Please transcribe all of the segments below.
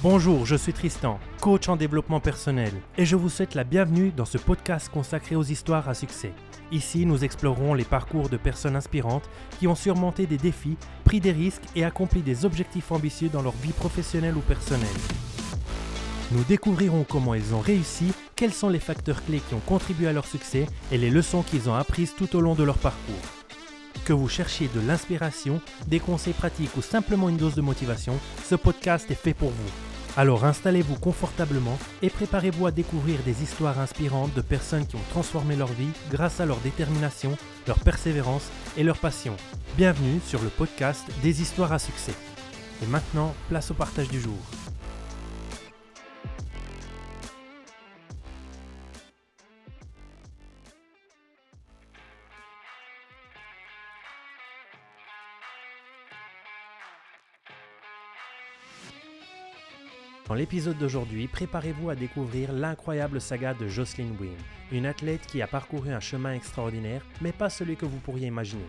Bonjour, je suis Tristan, coach en développement personnel, et je vous souhaite la bienvenue dans ce podcast consacré aux histoires à succès. Ici, nous explorerons les parcours de personnes inspirantes qui ont surmonté des défis, pris des risques et accompli des objectifs ambitieux dans leur vie professionnelle ou personnelle. Nous découvrirons comment ils ont réussi, quels sont les facteurs clés qui ont contribué à leur succès et les leçons qu'ils ont apprises tout au long de leur parcours. Que vous cherchiez de l'inspiration, des conseils pratiques ou simplement une dose de motivation, ce podcast est fait pour vous. Alors installez-vous confortablement et préparez-vous à découvrir des histoires inspirantes de personnes qui ont transformé leur vie grâce à leur détermination, leur persévérance et leur passion. Bienvenue sur le podcast des histoires à succès. Et maintenant, place au partage du jour. Dans l'épisode d'aujourd'hui, préparez-vous à découvrir l'incroyable saga de Jocelyn Wynne, une athlète qui a parcouru un chemin extraordinaire, mais pas celui que vous pourriez imaginer.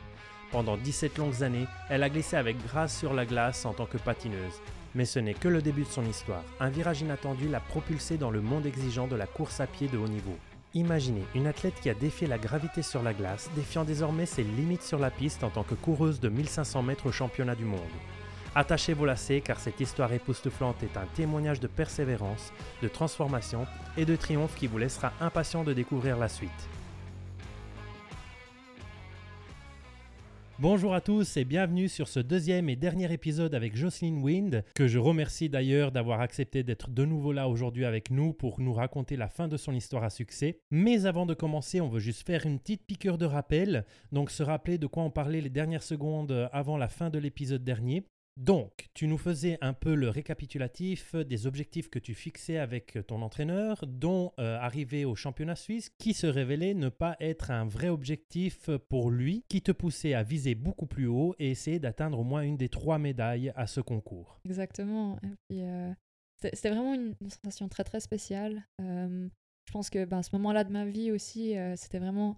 Pendant 17 longues années, elle a glissé avec grâce sur la glace en tant que patineuse. Mais ce n'est que le début de son histoire. Un virage inattendu l'a propulsée dans le monde exigeant de la course à pied de haut niveau. Imaginez une athlète qui a défié la gravité sur la glace, défiant désormais ses limites sur la piste en tant que coureuse de 1500 mètres au championnat du monde. Attachez vos lacets car cette histoire époustouflante est un témoignage de persévérance, de transformation et de triomphe qui vous laissera impatient de découvrir la suite. Bonjour à tous et bienvenue sur ce deuxième et dernier épisode avec Jocelyn Wind, que je remercie d'ailleurs d'avoir accepté d'être de nouveau là aujourd'hui avec nous pour nous raconter la fin de son histoire à succès. Mais avant de commencer, on veut juste faire une petite piqûre de rappel, donc se rappeler de quoi on parlait les dernières secondes avant la fin de l'épisode dernier. Donc, tu nous faisais un peu le récapitulatif des objectifs que tu fixais avec ton entraîneur, dont euh, arriver au championnat suisse, qui se révélait ne pas être un vrai objectif pour lui, qui te poussait à viser beaucoup plus haut et essayer d'atteindre au moins une des trois médailles à ce concours. Exactement. Euh, c'était vraiment une, sensation très très spéciale. Euh, je pense que ben, ce moment-là de ma vie aussi, c'était vraiment...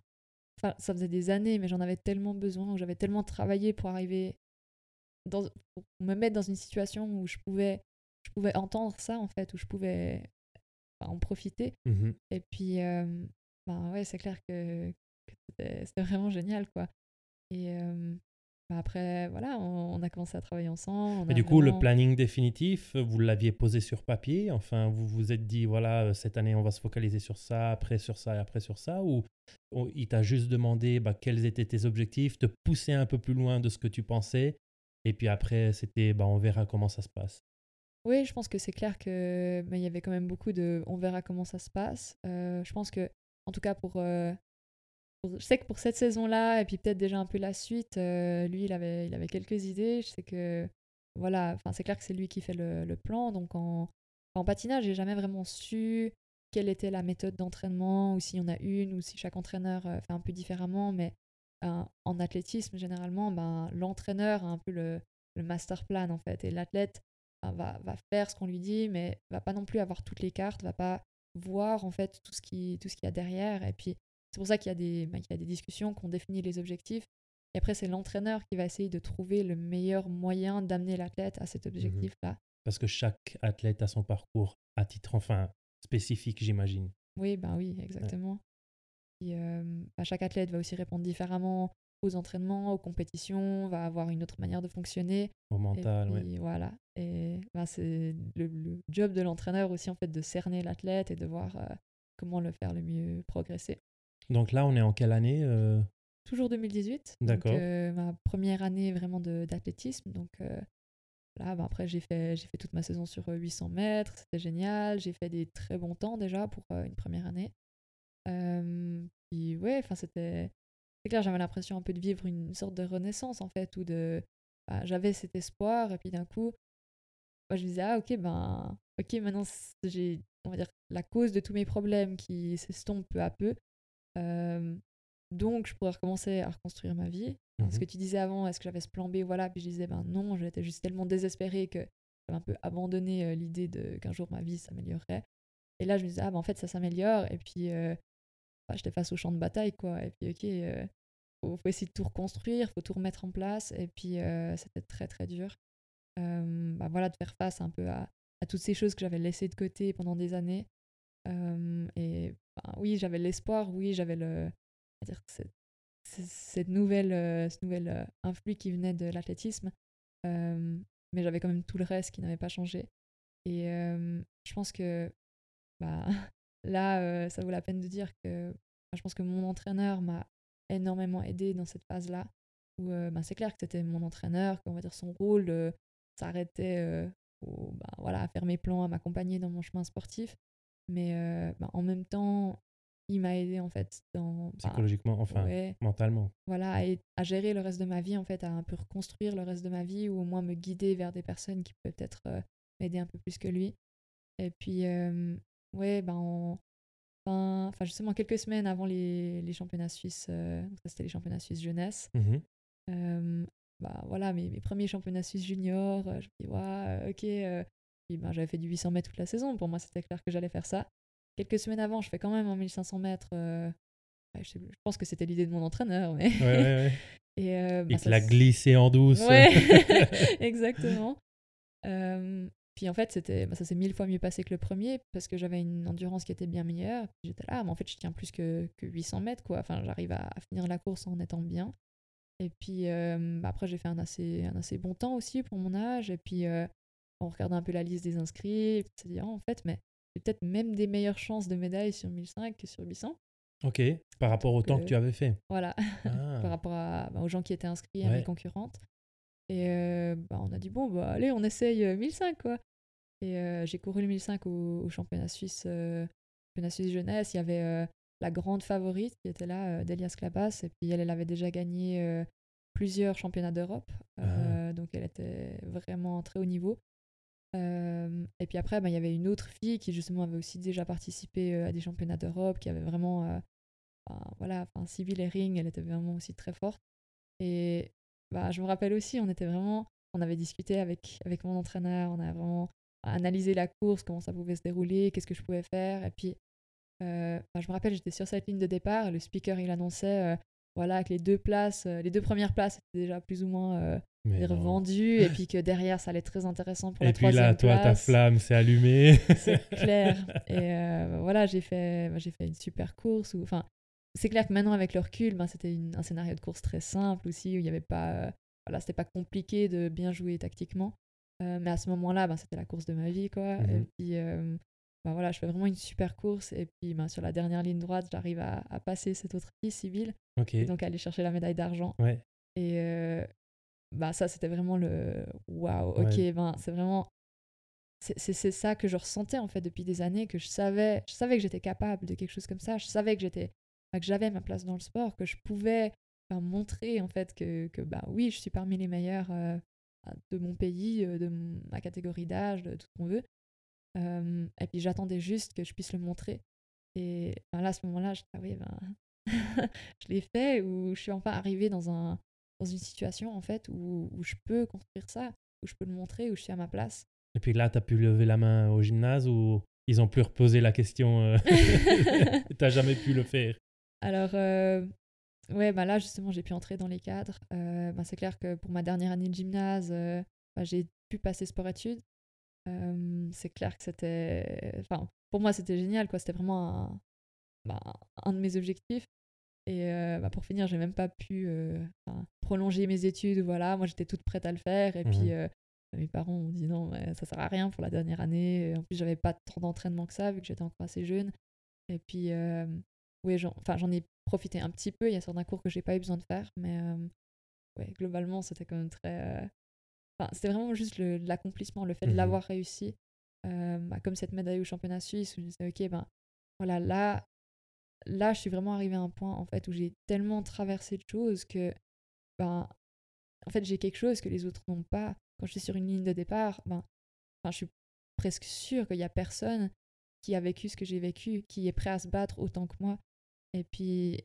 Ça faisait des années, mais j'en avais tellement besoin, j'avais tellement travaillé pour arriver dans, pour me mettre dans une situation où je pouvais, je pouvais entendre ça, en fait, où je pouvais en profiter. Mmh Et puis, bah ouais, c'est clair que, c'était vraiment génial, quoi. Et bah après, voilà, on, a commencé à travailler ensemble. Et du coup, le planning définitif, vous l'aviez posé sur papier? Enfin, vous vous êtes dit, voilà, cette année, on va se focaliser sur ça, après sur ça et après sur ça Ou il t'a juste demandé bah, quels étaient tes objectifs, te pousser un peu plus loin de ce que tu pensais et puis après, c'était bah, on verra comment ça se passe. Oui, je pense que c'est clair que bah, il y avait quand même beaucoup de on verra comment ça se passe. Euh, je pense que, en tout cas, euh, pour, Je sais que pour cette saison-là, et puis peut-être déjà un peu la suite, euh, lui, il avait, il avait quelques idées. Je sais que. Voilà, c'est clair que c'est lui qui fait le, le plan. Donc en, en patinage, j'ai jamais vraiment su quelle était la méthode d'entraînement, ou s'il y en a une, ou si chaque entraîneur fait un peu différemment. Mais en athlétisme, généralement, ben, l'entraîneur a un peu le, master plan, en fait. Et l'athlète ben, va, va, faire ce qu'on lui dit, mais va pas non plus avoir toutes les cartes, va pas voir, en fait, tout ce qu'il y a derrière. Et puis, c'est pour ça qu'il y, a des, ben, y a des discussions, qu'on définit les objectifs. Et après, c'est l'entraîneur qui va essayer de trouver le meilleur moyen d'amener l'athlète à cet mmh objectif-là. Parce que chaque athlète a son parcours à titre, enfin, spécifique, j'imagine. Oui, ben oui, exactement. Bah, chaque athlète va aussi répondre différemment aux entraînements, aux compétitions, va avoir une autre manière de fonctionner. Au mental, oui. Voilà. Et bah, c'est le, job de l'entraîneur aussi, en fait, de cerner l'athlète et de voir comment le faire le mieux progresser. Donc là, on est en quelle année Toujours 2018. D'accord. ma première année vraiment d'athlétisme. Donc là, bah, après, j'ai fait, fait toute ma saison sur 800 mètres. C'était génial. J'ai fait des très bons temps déjà pour une première année. Puis ouais, enfin c'était c'est clair, j'avais l'impression un peu de vivre une sorte de renaissance en fait, où de bah, j'avais cet espoir et puis d'un coup, moi, je me disais ah ok ben ok maintenant j'ai on va dire la cause de tous mes problèmes qui s'estompe peu à peu. Euh, donc je pourrais recommencer à reconstruire ma vie. Ce que mmh tu disais avant, est-ce que j'avais ce plan B Voilà, puis je disais ben non, j'étais juste tellement désespérée que j'avais un peu abandonné euh, l'idée de qu'un jour ma vie s'améliorerait. Et là je me disais ah ben en fait ça s'améliore et puis j'étais face au champ de bataille, quoi. Et puis, ok, euh, faut, essayer de tout reconstruire, faut tout remettre en place. Et puis, euh, c'était très, très dur. Euh, bah, voilà, de faire face un peu à, à toutes ces choses que j'avais laissées de côté pendant des années. Euh, et ben, oui, j'avais l'espoir, oui, j'avais le, dire, cette, nouvelle, ce nouvel influx qui venait de l'athlétisme, mais j'avais quand même tout le reste qui n'avait pas changé. Et je pense que bah, là, ça vaut la peine de dire que je pense que mon entraîneur m'a énormément aidé dans cette phase-là, où bah, c'est clair que c'était mon entraîneur, qu'on va dire son rôle s'arrêtait bah, voilà, à faire mes plans, à m'accompagner dans mon chemin sportif. Mais euh, bah, en même temps, il m'a aidé en fait dans bah, psychologiquement, enfin mentalement. Voilà, à, gérer le reste de ma vie en fait, à un peu reconstruire le reste de ma vie ou au moins me guider vers des personnes qui peuvent peut-être euh, m'aider un peu plus que lui. Et puis euh, ouais, ben enfin justement quelques semaines avant les, les championnats suisses, ça c'était les championnats suisses jeunesse. Mmh bah voilà mes, mes, premiers championnats suisses juniors, je me dis ouais, ok ben, j'avais fait du 800 mètres toute la saison. Pour moi, c'était clair que j'allais faire ça. Quelques semaines avant, je fais quand même un 1500 mètres. Euh, je, pense que c'était l'idée de mon entraîneur. Mais... Ouais, ouais, ouais. Et, euh, bah, l'a glissé en douce. Ouais, exactement. Euh, puis en fait, c'était, bah, ça s'est mille fois mieux passé que le premier parce que j'avais une endurance qui était bien meilleure. J'étais là, mais en fait, je tiens plus que, que 800 mètres. Quoi. Enfin, j'arrive à, finir la course en étant bien. Et puis bah, après, j'ai fait un assez, un assez bon temps aussi pour mon âge. Et puis on regarde un peu la liste des inscrits, et dit, oh, en fait, mais j'ai peut-être même des meilleures chances de médaille sur 1005 que sur 800. Ok, par rapport au temps que tu avais fait. Voilà, ah. par rapport à, bah, aux gens qui étaient inscrits, à mes concurrentes. Et euh, bah, on a dit, bon, bah, allez, on essaye 1005, euh, quoi. Et euh, j'ai couru le 1005 au, championnat suisse, championnat suisse jeunesse. Il y avait la grande favorite qui était là, Delia Sklapas, et puis elle, elle avait déjà gagné plusieurs championnats d'Europe. Ah. Donc elle était vraiment très haut niveau et puis après, bah, il y avait une autre fille qui justement avait aussi déjà participé à des championnats d'Europe, qui avait vraiment, voilà, enfin, elle était vraiment aussi très forte. Et bah, je me rappelle aussi, on était vraiment, on avait discuté avec, avec mon entraîneur, on a vraiment analysé la course, comment ça pouvait se dérouler, qu'est-ce que je pouvais faire. Et puis, bah, je me rappelle, j'étais sur cette ligne de départ, et le speaker, il annonçait, voilà, que les deux places, les deux premières places étaient déjà plus ou moins revendu et puis que derrière ça allait être très intéressant pour et la troisième place. Et puis là, toi, ta flamme s'est allumée. c'est clair. Et euh, voilà, j'ai fait, j'ai fait une super course. Enfin, c'est clair que maintenant avec le recul, ben, c'était un scénario de course très simple aussi où il y avait pas, euh, voilà, c'était pas compliqué de bien jouer tactiquement. Euh, mais à ce moment-là, ben, c'était la course de ma vie, quoi. Et mhm. puis, ben, voilà, je fais vraiment une super course. Et puis, ben, sur la dernière ligne droite, j'arrive à, à, passer cette autre fille civile. Et donc, aller chercher la médaille d'argent. Ouais. Et, bah ça c'était vraiment le waouh ok ben c'est vraiment c'est ça que je ressentais en fait depuis des années que je savais je savais que j'étais capable de quelque chose comme ça je savais que j'étais que j'avais ma place dans le sport que je pouvais montrer en fait que, que bah oui je suis parmi les meilleurs euh, de mon pays euh, de ma catégorie d'âge de tout ce qu'on veut. Et puis j'attendais juste que je puisse le montrer. Et ben là à ce moment là je ah oui ben je l'ai fait ou je suis enfin arrivée dans un dans une situation en fait où, où, je peux construire ça, où je peux le montrer, où je suis à ma place. Et puis là, tu as pu lever la main au gymnase ou ils ont pu reposer la question euh... Tu jamais pu le faire? Alors, euh, ouais, bah là justement, j'ai pu entrer dans les cadres. Euh, bah, c'est clair que pour ma dernière année de gymnase, euh, bah, j'ai pu passer sport-études. c'est clair que c'était. Enfin, pour moi, c'était génial, quoi. C'était vraiment un, bah, un de mes objectifs. Et euh, bah, pour finir, j'ai même pas pu prolonger mes études. Voilà, moi j'étais toute prête à le faire. Et puis mmh euh, mes parents ont dit non, ça sert à rien pour la dernière année. En plus, j'avais pas trop d'entraînement que ça vu que j'étais encore assez jeune. Et puis, oui, j'en ai profité un petit peu. Il y a certains cours que j'ai pas eu besoin de faire, mais ouais, globalement, c'était quand même très. Enfin, c'était vraiment juste l'accomplissement, le, fait de mmh l'avoir réussi. Bah, comme cette médaille au championnat suisse où je disais, ok, ben voilà, là, là, je suis vraiment arrivée à un point en fait où j'ai tellement traversé de choses que ben en fait j'ai quelque chose que les autres n'ont pas. Quand je suis sur une ligne de départ, ben enfin, je suis presque sûre qu'il y a personne qui a vécu ce que j'ai vécu, qui est prêt à se battre autant que moi. Et puis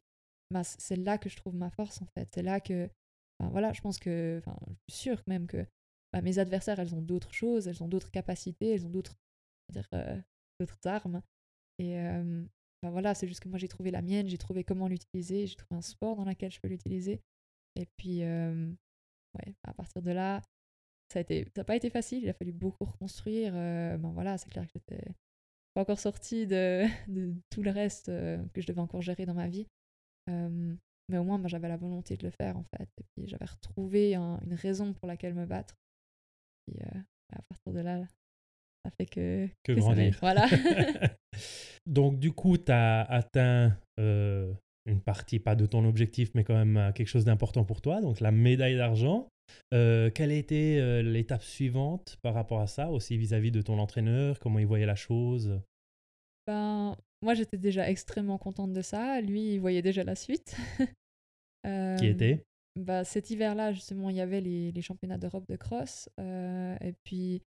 ben, c'est là que je trouve ma force en fait. C'est là que ben, voilà, je pense que enfin, je suis sûre même que ben, mes adversaires, elles ont d'autres choses, elles ont d'autres capacités, elles ont d'autres euh, armes. Et, euh, bah, voilà, c'est juste que moi j'ai trouvé la mienne, j'ai trouvé comment l'utiliser, j'ai trouvé un sport dans lequel je peux l'utiliser. Et puis, ouais, à partir de là, ça n'a pas été facile, il a fallu beaucoup reconstruire. ben voilà, c'est clair que j'étais pas encore sortie de, de, tout le reste que je devais encore gérer dans ma vie. mais au moins, ben, j'avais la volonté de le faire, en fait. Et puis, j'avais retrouvé une raison pour laquelle me battre. Et à partir de là, ça fait que... Que, grandir. Voilà. Donc, du coup, tu as atteint une partie, pas de ton objectif, mais quand même quelque chose d'important pour toi, donc la médaille d'argent. Euh, quelle a été euh, l'étape suivante par rapport à ça, aussi vis-à-vis de ton entraîneur? Comment il voyait la chose? Ben, Moi, j'étais déjà extrêmement contente de ça. Lui, il voyait déjà la suite. euh, Qui était? bah, Cet hiver-là, justement, il y avait les, les championnats d'Europe de cross. Euh, et puis,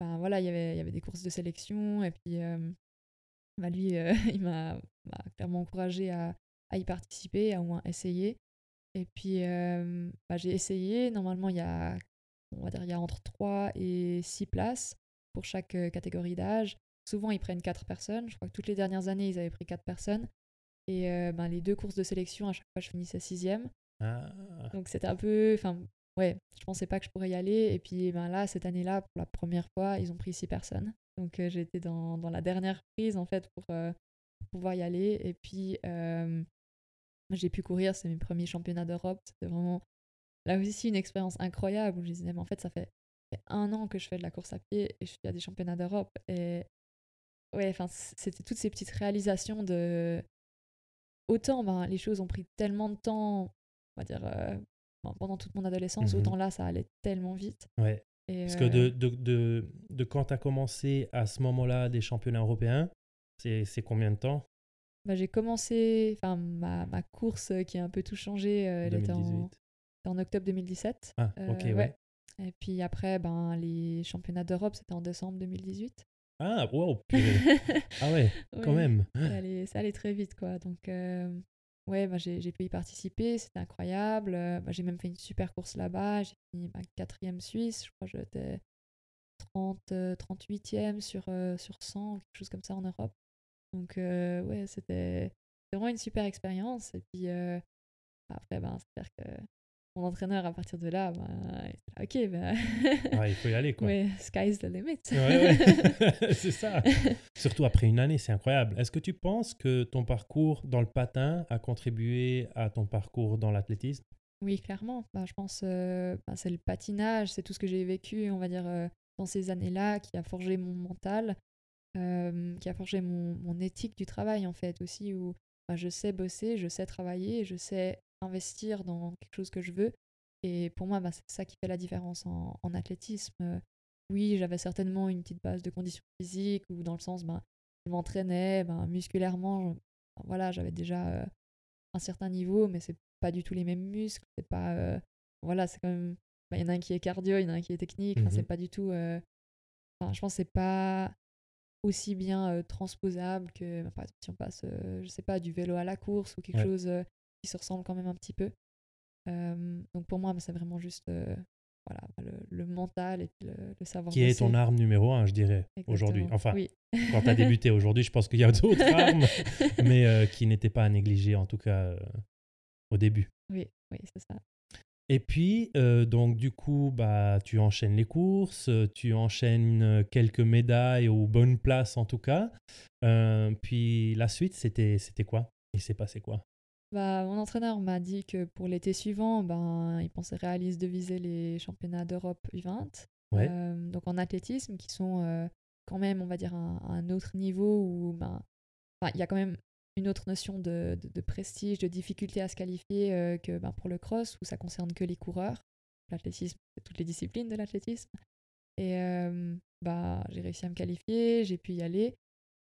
ben, voilà, il y, avait, il y avait des courses de sélection. Et puis, bah, lui, il m'a clairement encouragé à, à y participer, à au moins essayer. Et puis, bah, j'ai essayé. Normalement, il y a, on va dire, il y a entre 3 et 6 places pour chaque catégorie d'âge. Souvent, ils prennent 4 personnes. Je crois que toutes les dernières années, ils avaient pris 4 personnes. Et ben, les deux courses de sélection, à chaque fois, je finissais sixième. Ah. Donc, c'était un peu. Enfin, ouais, je pensais pas que je pourrais y aller. Et puis, ben, là, cette année-là, pour la première fois, ils ont pris 6 personnes. Donc, été dans, dans, la dernière prise, en fait, pour pouvoir y aller. Et puis, j'ai pu courir, c'est mes premiers championnats d'Europe. C'était vraiment là aussi une expérience incroyable où je disais, mais en fait, ça fait, un an que je fais de la course à pied et je suis à des championnats d'Europe. Et ouais, enfin, c'était toutes ces petites réalisations de. Autant ben, les choses ont pris tellement de temps, on va dire, euh, ben, pendant toute mon adolescence, mmh autant là, ça allait tellement vite. Ouais. Parce que de, de, de, de quand tu as commencé à ce moment-là des championnats européens, c'est combien de temps? Bah, j'ai commencé, enfin ma, ma, course qui a un peu tout changé, euh, elle était en, en, octobre 2017. Ah, ok, euh, ouais. Et puis après, ben, les championnats d'Europe, c'était en décembre 2018. Ah, wow, ah ouais, quand même. Ça allait, ça allait, très vite, quoi. Donc, euh, ouais, ben, j'ai pu y participer, c'était incroyable. Ben, j'ai même fait une super course là-bas. J'ai fini ma quatrième Suisse, je crois que j'étais 30, 38e sur, sur 100, quelque chose comme ça en Europe. Donc, euh, ouais, c'était vraiment une super expérience. Et puis, euh, après, ben, c'est-à-dire que mon entraîneur, à partir de là, ben, ok, ben... il faut y aller, quoi. Ouais, sky's the limit. ouais, ouais. c'est ça. Surtout après une année, c'est incroyable. Est-ce que tu penses que ton parcours dans le patin a contribué à ton parcours dans l'athlétisme? Oui, clairement. Ben, je pense euh, ben, c'est le patinage, c'est tout ce que j'ai vécu, on va dire, dans ces années-là qui a forgé mon mental qui a forgé mon, mon, éthique du travail en fait aussi, où bah, je sais bosser, je sais travailler, je sais investir dans quelque chose que je veux. Et pour moi, bah, c'est ça qui fait la différence en, en athlétisme. Oui, j'avais certainement une petite base de conditions physiques, ou dans le sens, bah, je m'entraînais ben, musculairement, voilà, j'avais déjà un certain niveau, mais c'est pas du tout les mêmes muscles. C'est pas, voilà, c'est quand même, il y en a un qui est cardio, il y en a un qui est technique. Enfin, c'est mmh pas du tout. Enfin, je pense c'est pas aussi bien transposable que bah, par exemple, si on passe, je sais pas, du vélo à la course ou quelque chose qui se ressemble quand même un petit peu. donc pour moi, c'est vraiment juste voilà, le, mental et le, le savoir. Qui est ton arme numéro un, je dirais, aujourd'hui. Enfin, quand tu as débuté aujourd'hui, je pense qu'il y a d'autres armes, mais qui n'étaient pas à négliger, en tout cas au début. Oui, oui, c'est ça. Et puis, euh, donc, du coup, bah, tu enchaînes les courses, euh, tu enchaînes euh, quelques médailles ou bonnes places en tout cas. puis la suite, c'était, c'était quoi? Il s'est passé quoi? Bah, Mon entraîneur m'a dit que pour l'été suivant, ben, il pensait réaliser de viser les championnats d'Europe U20. donc en athlétisme, qui sont quand même, on va dire, à un, autre niveau où ben, il y a quand même une autre notion de, de, prestige, de difficulté à se qualifier euh, que ben, pour le cross, où ça concerne que les coureurs. L'athlétisme, toutes les disciplines de l'athlétisme. Et euh, bah, j'ai réussi à me qualifier, j'ai pu y aller.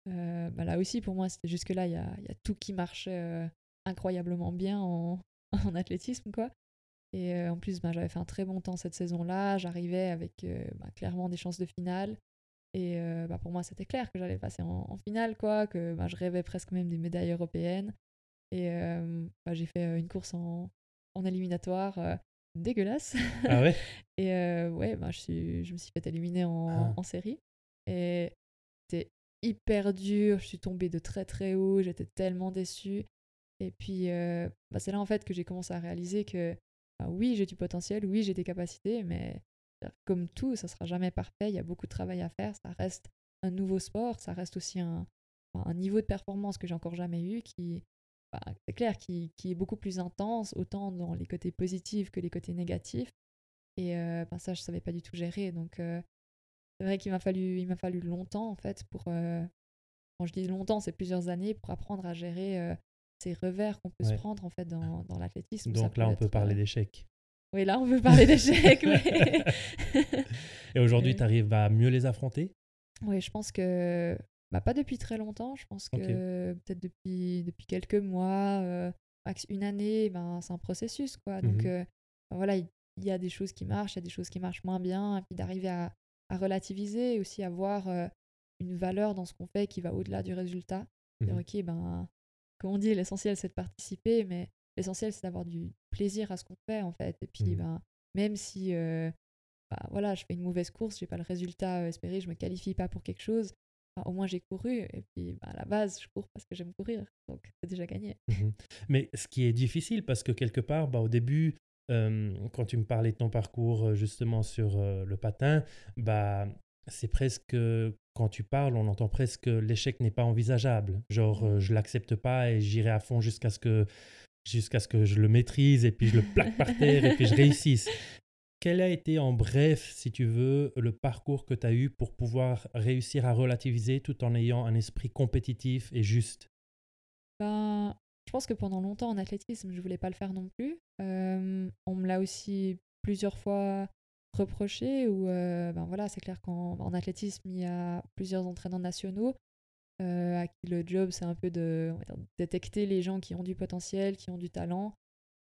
Euh, bah, là aussi, pour moi, c'était jusque-là, il y a, y a, tout qui marchait incroyablement bien en, en, athlétisme. quoi. Et en plus, bah, j'avais fait un très bon temps cette saison-là. J'arrivais avec bah, clairement des chances de finale. Et euh, bah, pour moi, c'était clair que j'allais passer en, finale, quoi, que bah, je rêvais presque même des médailles européennes. Et euh, bah, j'ai fait euh, une course en, en éliminatoire dégueulasse. Ah ouais? Et ouais, bah, je, suis, je me suis fait éliminer en, ah. en série. Et c'était hyper dur, je suis tombée de très très haut, j'étais tellement déçue. Et puis, bah, c'est là en fait que j'ai commencé à réaliser que oui, j'ai du potentiel, oui, j'ai des capacités, mais Comme tout, ça sera jamais parfait. Il y a beaucoup de travail à faire. Ça reste un nouveau sport. Ça reste aussi un, un niveau de performance que j'ai encore jamais eu qui, bah, c'est clair, qui, qui, est beaucoup plus intense, autant dans les côtés positifs que les côtés négatifs. Et euh, ben ça, je savais pas du tout gérer. Donc, euh, c'est vrai qu'il m'a fallu, il m'a fallu longtemps, en fait, pour. Euh, quand je dis longtemps, c'est plusieurs années pour apprendre à gérer ces revers qu'on peut se prendre, en fait, dans, dans l'athlétisme. Donc là, on peut parler d'échecs. Oui, là, on peut parler d'échecs. Et aujourd'hui, tu arrives à mieux les affronter? Oui, je pense que bah, pas depuis très longtemps, je pense que peut-être depuis, depuis quelques mois, euh, une année, ben, c'est un processus. Quoi. Donc mmh euh, ben, voilà, il y, a des choses qui marchent, il y a des choses qui marchent moins bien, et puis d'arriver à, à, relativiser et aussi avoir euh, une valeur dans ce qu'on fait qui va au-delà du résultat. Mmh ok, ben, comme on dit, l'essentiel c'est de participer, mais l'essentiel c'est d'avoir du plaisir à ce qu'on fait en fait. Et puis, mmh ben, même si bah, voilà, je fais une mauvaise course, j'ai pas le résultat espéré, je me qualifie pas pour quelque chose, au moins j'ai couru et puis bah, à la base je cours parce que j'aime courir donc c'est déjà gagné. Mmh Mais ce qui est difficile parce que quelque part bah, au début quand tu me parlais de ton parcours justement sur le patin bah c'est presque quand tu parles on entend presque l'échec n'est pas envisageable genre mmh. je l'accepte pas et j'irai à fond jusqu'à ce que jusqu'à ce que je le maîtrise et puis je le plaque par terre et puis je réussisse. Quel a été en bref, si tu veux, le parcours que tu as eu pour pouvoir réussir à relativiser tout en ayant un esprit compétitif et juste? Ben, Je pense que pendant longtemps en athlétisme, je voulais pas le faire non plus. On me l'a aussi plusieurs fois reproché ou ben voilà, c'est clair qu'en athlétisme, il y a plusieurs entraîneurs nationaux à qui le job c'est un peu de détecter les gens qui ont du potentiel, qui ont du talent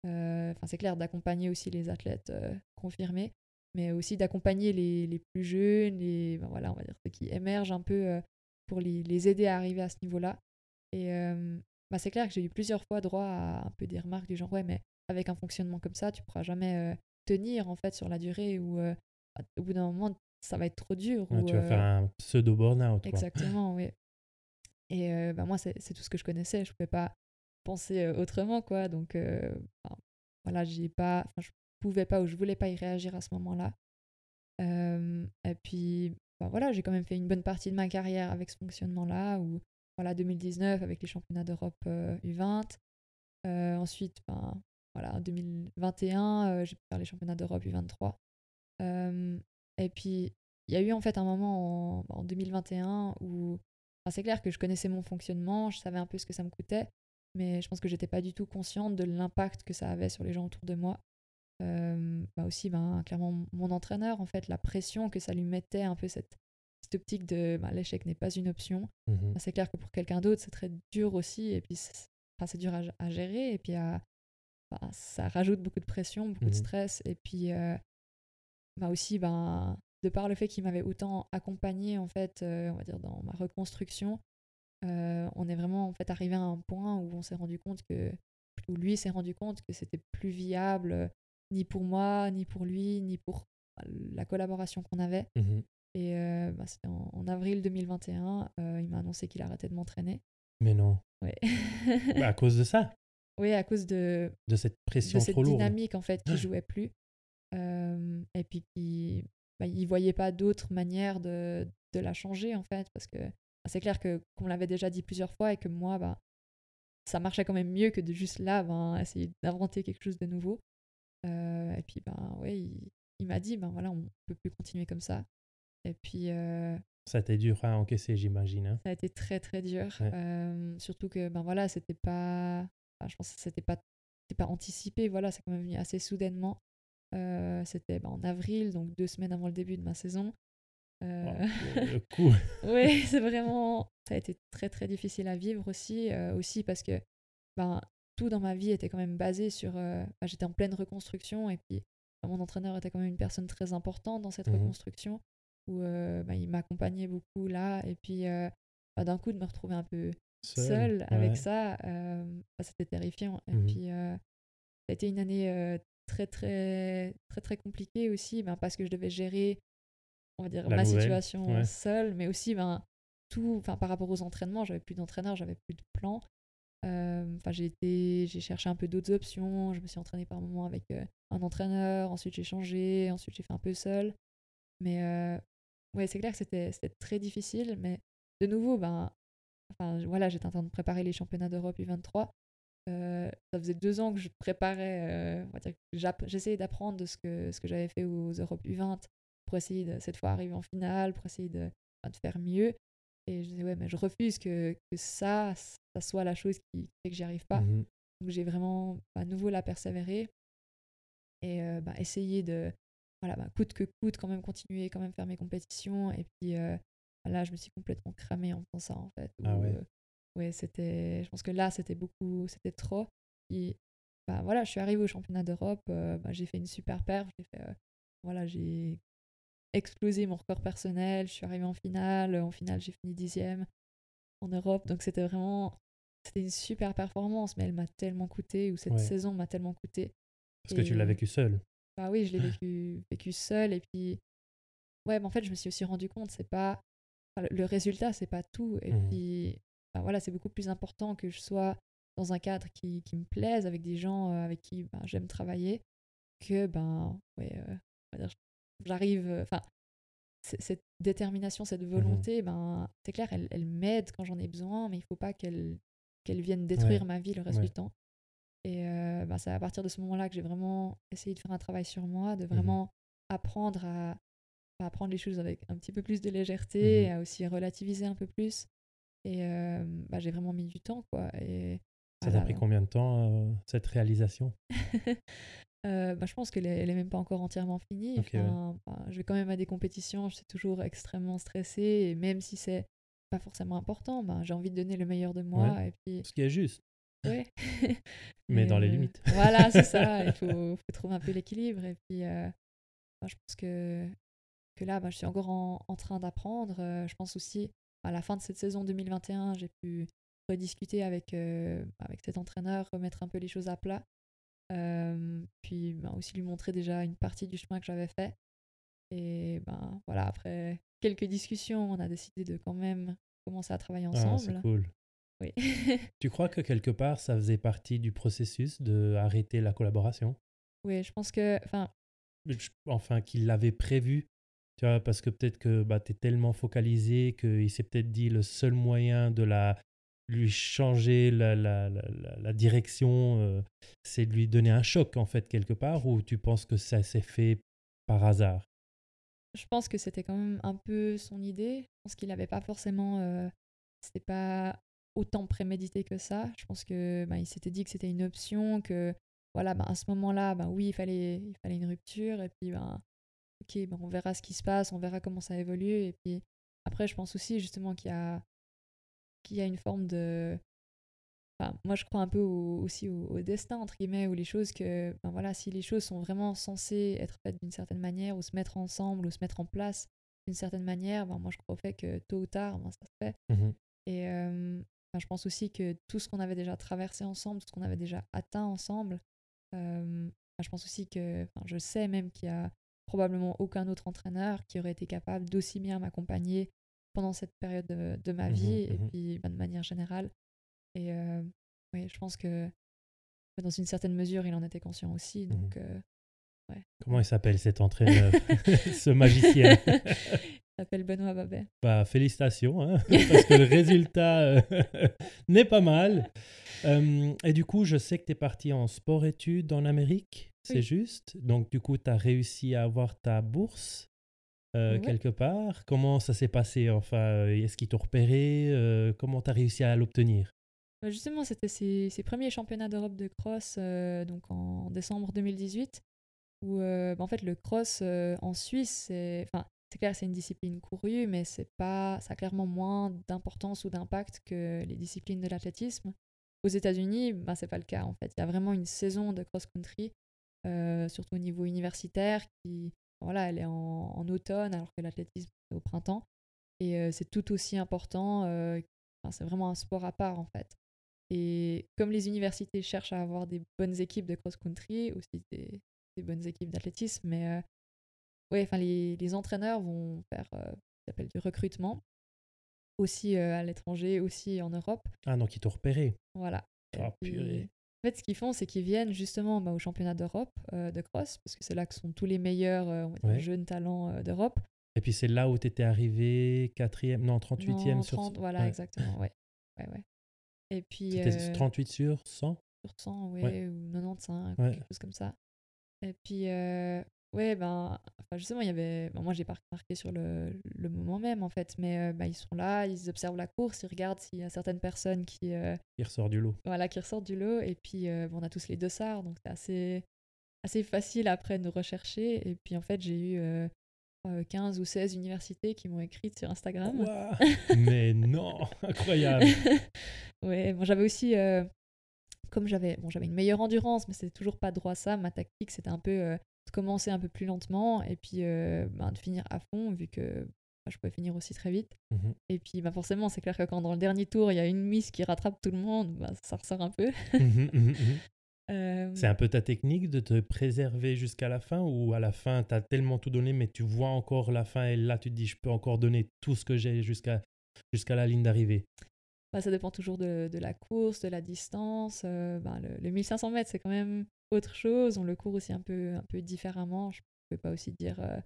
euh, enfin, c'est clair d'accompagner aussi les athlètes euh, confirmés, mais aussi d'accompagner les, les, plus jeunes, les, ben voilà, on va dire ceux qui émergent un peu euh, pour les, les, aider à arriver à ce niveau-là. Et bah, c'est clair que j'ai eu plusieurs fois droit à un peu des remarques du genre ouais, mais avec un fonctionnement comme ça, tu pourras jamais tenir en fait sur la durée ou au bout d'un moment ça va être trop dur. ou, tu vas faire un pseudo burn-out. Exactement, oui. Et bah, moi, c'est tout ce que je connaissais. Je pouvais pas penser autrement, quoi. Donc, voilà, j'ai pas, je pouvais pas ou je voulais pas y réagir à ce moment-là. et puis, bah, voilà, j'ai quand même fait une bonne partie de ma carrière avec ce fonctionnement-là, ou voilà, 2019 avec les championnats d'Europe U20. ensuite, ben, voilà, en 2021, j'ai pu faire les championnats d'Europe U23. et puis, il y a eu en fait un moment en, en 2021 où c'est clair que je connaissais mon fonctionnement, je savais un peu ce que ça me coûtait, mais je pense que j'étais pas du tout consciente de l'impact que ça avait sur les gens autour de moi. Euh, bah aussi, ben, clairement, mon entraîneur, en fait, la pression que ça lui mettait, un peu cette, cette optique de bah, l'échec n'est pas une option. Mmh bah, c'est clair que pour quelqu'un d'autre, c'est très dur aussi, et puis c'est dur à, gérer, et puis à, ça rajoute beaucoup de pression, beaucoup de mmh stress, et puis euh, bah aussi, ben, de par le fait qu'il m'avait autant accompagné, en fait, euh, on va dire, dans ma reconstruction, euh, on est vraiment en fait arrivé à un point où on s'est rendu compte que, où lui s'est rendu compte que c'était plus viable euh, ni pour moi, ni pour lui, ni pour bah, la collaboration qu'on avait. Mmh Et bah, c'était en, avril 2021, il m'a annoncé qu'il arrêtait de m'entraîner. Mais non. Ouais. Bah, à cause de ça Oui, à cause de, de cette pression de cette dynamique en fait qui jouait plus. et puis qui bah, il voyait pas d'autre manière de, de, la changer en fait parce que c'est clair que qu'on l'avait déjà dit plusieurs fois et que moi, bah, ça marchait quand même mieux que de juste là, ben, essayer d'inventer quelque chose de nouveau. Euh, et puis, ben, ouais, il, m'a dit, ben voilà, on peut plus continuer comme ça. Et puis. Euh, ça a été dur à encaisser, j'imagine. Hein. Ça a été très, très dur. Euh, surtout que, ben voilà, c'était pas. je pense que c'était pas, pas anticipé. Voilà, c'est quand même venu assez soudainement. C'était ben, en avril, donc deux semaines avant le début de ma saison. Euh, le coup. oui, c'est vraiment. Ça a été très très difficile à vivre aussi, euh, aussi parce que ben, tout dans ma vie était quand même basé sur. Euh, ben, j'étais en pleine reconstruction et puis ben, mon entraîneur était quand même une personne très importante dans cette mmh reconstruction où il m'accompagnait beaucoup là et puis d'un coup de me retrouver un peu seule avec ça, c'était terrifiant. Et mmh puis ça a été une année très très très très compliquée aussi ben, parce que je devais gérer on va dire, ma situation seule, mais aussi ben, tout, enfin, par rapport aux entraînements, j'avais plus d'entraîneur, j'avais plus de plan. Euh, enfin, j'ai été, j'ai cherché un peu d'autres options. Je me suis entraînée par moment avec euh, un entraîneur. Ensuite, j'ai changé. Ensuite, j'ai fait un peu seul. Mais euh, ouais, c'est clair que c'était c'était très difficile. Mais de nouveau, ben, enfin, voilà, j'étais en train de préparer les championnats d'Europe U23. Euh, ça faisait deux ans que je préparais, euh, j'essayais d'apprendre de ce que, ce que j'avais fait aux Europes U20 pour essayer de cette fois arriver en finale, pour essayer de, faire mieux. Et je disais, ouais, mais je refuse que, que ça, ça soit la chose qui fait que j'y arrive pas. Mhm. Donc j'ai vraiment à nouveau la persévérer et euh, bah, essayer de, voilà, bah, coûte que coûte, quand même continuer, quand même faire mes compétitions. Et puis euh, là, je me suis complètement cramée en faisant ça, en fait. Ah ouais. euh, ouais, c'était, je pense que là, c'était beaucoup, c'était trop. Et bah, voilà, je suis arrivée au championnat d'Europe, euh, bah, j'ai fait une super perf, j'ai fait, euh, voilà, j'ai explosé mon record personnel, je suis arrivée en finale, en finale, j'ai fini dixième en Europe, donc c'était vraiment, c'était une super performance, mais elle m'a tellement coûté, ou cette Ouais. saison m'a tellement coûté. Parce que tu l'as vécu seul. Bah oui, je l'ai vécu, vécu seule. Et puis, ouais, mais en fait, je me suis aussi rendu compte, c'est pas. enfin, le- résultat, c'est pas tout. Et Mhm. puis, bah voilà, c'est beaucoup plus important que je sois dans un cadre qui, qui me plaise, avec des gens euh, avec qui ben, j'aime travailler, que, ben, ouais, euh, j'arrive. euh, Enfin, cette détermination, cette volonté, ben, c'est clair, elle, elle m'aide quand j'en ai besoin, mais il faut pas qu'elle qu'elle vienne détruire ma vie le reste ouais. du temps. Et euh, bah, c'est à partir de ce moment-là que j'ai vraiment essayé de faire un travail sur moi, Mmh de vraiment apprendre à, à apprendre les choses avec un petit peu plus de légèreté, Mhm. à aussi relativiser un peu plus. Et euh, bah, j'ai vraiment mis du temps, quoi. Et Ça t'a voilà, pris donc, combien de temps, euh, cette réalisation? Euh, bah, je pense qu'elle est, elle est même pas encore entièrement finie. Ouais. Bah, je vais quand même à des compétitions, je suis toujours extrêmement stressée. Et même si c'est pas forcément important, bah, j'ai envie de donner le meilleur de moi. Et puis, Ce qui est juste, ouais. mais dans les euh, limites. Voilà, c'est ça. Il faut, faut trouver un peu l'équilibre. Et puis, bah, je pense que, que là, bah, je suis encore en, en train d'apprendre. Je pense aussi, à la fin de cette saison 2021, j'ai pu rediscuter avec, euh, avec cet entraîneur, remettre un peu les choses à plat. Euh, puis bah, aussi lui montrer déjà une partie du chemin que j'avais fait. Et ben voilà, après quelques discussions, on a décidé de quand même commencer à travailler Ah, c'est ensemble. cool. oui. Tu crois que quelque part, ça faisait partie du processus de arrêter la collaboration? Oui, je pense que, enfin, Enfin, qu'il l'avait prévu, tu vois, parce que peut-être que bah, tu es tellement focalisé qu'il s'est peut-être dit le seul moyen de la lui changer la, la, la, la- direction, euh, c'est de lui donner un choc, en fait, quelque part, ou tu penses que ça s'est fait par hasard? Je pense que c'était quand même un peu son idée. Je pense qu'il n'avait pas forcément. Euh, c'était pas autant prémédité que ça. Je pense que bah, il s'était dit que c'était une option, que voilà, bah, à ce moment-là, bah, oui, il fallait, il fallait une rupture, et puis ben, ok, bah, on verra ce qui se passe, on verra comment ça évolue, et puis après, je pense aussi justement qu'il y a, qu'il y a une forme de. Enfin, moi, je crois un peu au- aussi au, au destin, entre guillemets, où les choses que. Ben voilà, si les choses sont vraiment censées être faites d'une certaine manière, ou se mettre ensemble, ou se mettre en place d'une certaine manière, ben moi, je crois au fait que tôt ou tard, ben, ça se fait. Mhm. Et euh, je pense aussi que tout ce qu'on avait déjà traversé ensemble, tout ce qu'on avait déjà atteint ensemble, euh, je pense aussi que. Je sais même qu'il y a probablement aucun autre entraîneur qui aurait été capable d'aussi bien m'accompagner pendant cette période de, de ma Mhm, vie, et mhm. puis ben, de manière générale. Et euh, je pense que dans une certaine mesure, il en était conscient aussi. Mhm. Donc, euh, ouais. Comment il s'appelle cet entraîneur, ce magicien? Il s'appelle Benoît Babet. Bah, félicitations, hein, parce que le résultat euh, n'est pas mal. Euh, et du coup, je sais que tu es parti en sport-études en Amérique, c'est Oui. juste. Donc, du coup, tu as réussi à avoir ta bourse euh, quelque part. Comment ça s'est passé? Enfin, euh, est-ce qu'ils t'ont repéré? Euh, Comment tu as réussi à l'obtenir? Bah, Justement, c'était ses, ses premiers championnats d'Europe de cross euh, donc en décembre 2018, où bah, en fait le cross en Suisse, c'est enfin, clair, c'est une discipline courue, mais c'est pas, ça a clairement moins d'importance ou d'impact que les disciplines de l'athlétisme. Aux États-Unis, bah, c'est pas le cas en fait. Il y a vraiment une saison de cross-country, euh, surtout au niveau universitaire, qui voilà, elle est en, en automne alors que l'athlétisme c'est au printemps, et euh, c'est tout aussi important. euh, enfin, c'est vraiment un sport à part en fait. Et comme les universités cherchent à avoir des bonnes équipes de cross-country, aussi des, des bonnes équipes d'athlétisme, mais ouais, enfin les, les entraîneurs vont faire ce qu'on appelle du recrutement, aussi à l'étranger, aussi en Europe. Ah, donc ils t'ont repéré. Voilà. Puis, purée. En fait, ce qu'ils font, c'est qu'ils viennent justement bah, au championnat d'Europe euh, de cross, parce que c'est là que sont tous les meilleurs euh, Ouais. jeunes talents euh, d'Europe. Et puis c'est là où tu étais arrivé, 4e, non, 38e Non, sur 30, voilà, ouais. exactement, ouais. ouais, ouais. Et puis, C'était euh, 38 sur 100 sur 100, ouais, ou 95, Ouais. quelque chose comme ça. Et puis, euh, ouais, ben, enfin, justement, il y avait. bon, moi, j'ai pas remarqué sur le, le moment même, en fait, mais euh, bah, ils sont là, ils observent la course, ils regardent s'il y a certaines personnes qui, euh, qui ressort du lot. voilà, qui ressortent du lot. Et puis, euh, bon, on a tous les dossards, donc c'est assez, assez facile après de nous rechercher. Et puis, en fait, j'ai eu euh, euh, 15 ou 16 universités qui m'ont écrit sur Instagram. Mais non, incroyable. ouais, bon, j'avais aussi, euh, comme j'avais bon, j'avais une meilleure endurance, mais c'était toujours pas droit ça. Ma tactique, c'était un peu euh, de commencer un peu plus lentement et puis euh, ben, de finir à fond, vu que bah, je pouvais finir aussi très vite. Mhm. Et puis, bah, forcément, c'est clair que quand dans le dernier tour, il y a une miss qui rattrape tout le monde, bah, ça ressort un peu. Mhm, mhm. Euh, C'est un peu ta technique de te préserver jusqu'à la fin ou à la fin, tu as tellement tout donné, mais tu vois encore la fin et là, tu te dis, je peux encore donner tout ce que j'ai jusqu'à jusqu'à la ligne d'arrivée? Bah, ça dépend toujours de, de la course, de la distance. euh, bah, le, le 1500 mètres, c'est quand même autre chose. On le court aussi un peu, un peu différemment. Je ne peux pas aussi dire euh,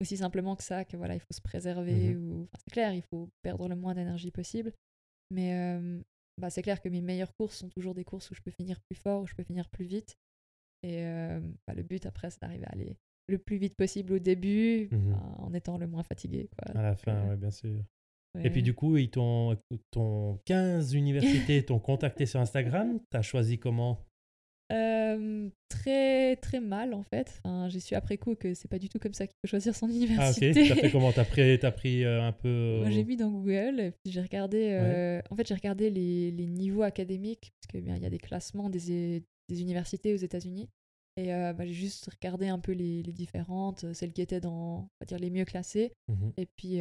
aussi simplement que ça, que voilà, il faut se préserver. ou enfin, C'est clair, il faut perdre le moins d'énergie possible. Mais euh, bah, c'est clair que mes meilleures courses sont toujours des courses où je peux finir plus fort, où je peux finir plus vite. Et euh, bah, le but après, c'est d'arriver à aller le plus vite possible au début, bah, en étant le moins fatigué. Quoi. À la Donc, fin, euh, ouais, bien sûr. Et puis du coup, ils t'ont, ton 15 universités t'ont contacté sur Instagram. Tu as choisi comment? Euh, très très mal en fait. Enfin, j'ai su après coup que c'est pas du tout comme ça qu'il faut choisir son Ah ok, université. t'as fait comment? T'as pris, t'as pris euh, un peu... Moi euh, j'ai mis dans Google et puis j'ai regardé. euh, En fait j'ai regardé les, les niveaux académiques parce que bien il y a des classements des, des universités aux États-Unis et bah, j'ai juste regardé un peu les, les différentes, celles qui étaient dans on va dire les mieux classées mhm. et puis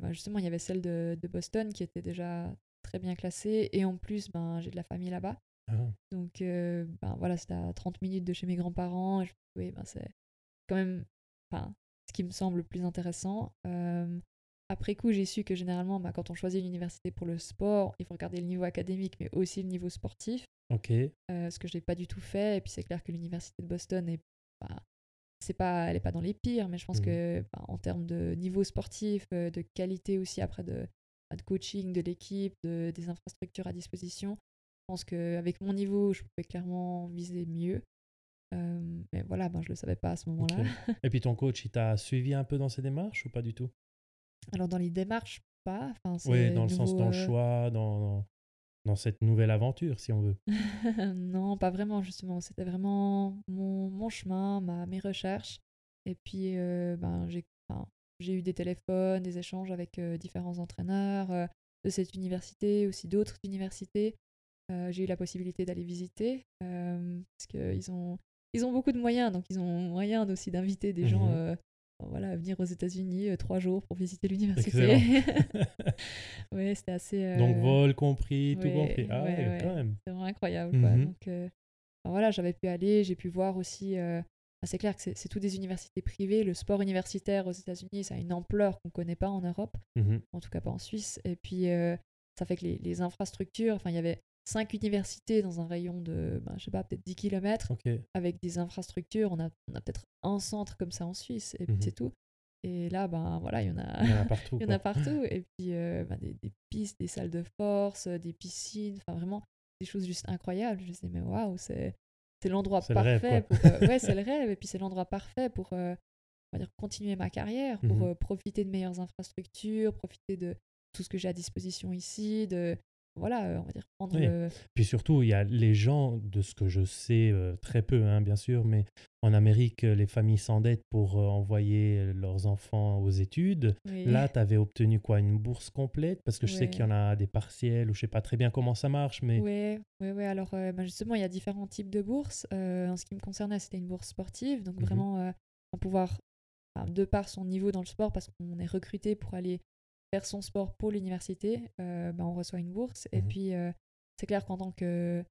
bah, justement il y avait celle de, de Boston qui était déjà très bien classée et en plus ben j'ai de la famille là-bas. Ah, Donc, euh, ben voilà, c'était à 30 minutes de chez mes grands-parents. et je- Oui, ben c'est quand même enfin, ce qui me semble le plus intéressant. Euh, après coup, j'ai su que généralement, ben, quand on choisit une université pour le sport, il faut regarder le niveau académique, mais aussi le niveau sportif, ok. euh, ce que je n'ai pas du tout fait. Et puis, c'est clair que l'université de Boston est pas. C'est pas, elle n'est pas dans les pires, mais je pense Mhm. que ben, en termes de niveau sportif, de qualité aussi après de, de coaching de l'équipe, de, des infrastructures à disposition, je pense qu'avec mon niveau, je pouvais clairement viser mieux. Euh, mais voilà, ben, je ne le savais pas à ce moment-là. Et puis ton coach, il t'a suivi un peu dans ses démarches ou pas du tout? Alors dans les démarches, pas. Enfin, Oui, dans le sens dans le euh, choix, dans, dans, dans cette nouvelle aventure, si on veut. non, pas vraiment, justement. C'était vraiment mon, mon chemin, ma, mes recherches. Et puis, euh, ben, j'ai enfin, eu des téléphones, des échanges avec euh, différents entraîneurs de cette université, aussi d'autres universités. Euh, j'ai eu la possibilité d'aller visiter euh, parce qu'ils ont, ils ont beaucoup de moyens. Donc, ils ont moyen aussi d'inviter des gens Mhm. euh, voilà, à venir aux États-Unis euh, trois jours pour visiter l'université. Ouais, c'était assez. Donc vol compris, tout ouais, compris. Ah ouais, quand même. c'est vraiment incroyable. Quoi. Mhm. Donc, voilà, j'avais pu aller, j'ai pu voir aussi. c'est clair que c'est toutes des universités privées. Le sport universitaire aux États-Unis, ça a une ampleur qu'on ne connaît pas en Europe, Mhm. en tout cas pas en Suisse. Et puis, ça fait que les, les infrastructures, enfin, il y avait cinq universités dans un rayon de, ben, je sais pas, peut-être 10 km, avec des infrastructures. On a, on a peut-être un centre comme ça en Suisse, et puis Mhm. c'est tout. Et là, ben voilà, il y en a. Il y en a partout. Il y en quoi. a partout. Et puis, euh, bah, des, des pistes, des salles de force, euh, des piscines, enfin vraiment des choses juste incroyables. Je me disais, mais waouh, c'est c'est l'endroit C'est le rêve, parfait pour. euh, ouais, c'est le rêve. Et puis, c'est l'endroit parfait pour euh, on va dire, continuer ma carrière, pour euh, profiter de meilleures infrastructures, profiter de tout ce que j'ai à disposition ici, de. Voilà, euh, on va dire, prendre Oui. le. Puis surtout, il y a les gens, de ce que je sais, euh, très peu, hein, bien sûr, mais en Amérique, euh, les familles s'endettent pour euh, envoyer leurs enfants aux études. Oui. Là, tu avais obtenu quoi Une bourse complète? Parce que je sais qu'il y en a des partiels, ou je sais pas très bien comment ça marche, mais... Ouais, ouais, ouais. Alors, euh, bah, justement, il y a différents types de bourses. En ce qui me concernait, c'était une bourse sportive. Donc, Mhm. vraiment, euh, à pouvoir, enfin, de par son niveau dans le sport, parce qu'on est recruté pour aller faire son sport pour l'université, euh, bah, on reçoit une bourse. Et Mhm. puis, euh, c'est clair qu'en tant que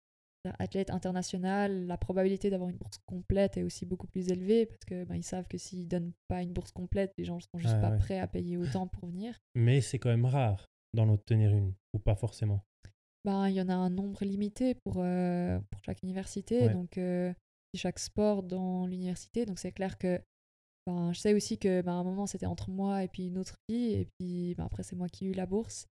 athlète international, la probabilité d'avoir une bourse complète est aussi beaucoup plus élevée parce que bah, ils savent que s'ils donnent pas une bourse complète, les gens sont juste pas ouais. prêts à payer autant pour venir. Mais c'est quand même rare d'en obtenir une, ou pas forcément. ben, il y en a un nombre limité pour, euh, pour chaque université, Ouais. donc euh, chaque sport dans l'université. Donc c'est clair que ben, je sais aussi que ben, à un moment c'était entre moi et puis une autre fille, et puis ben, après c'est moi qui ai eu la bourse.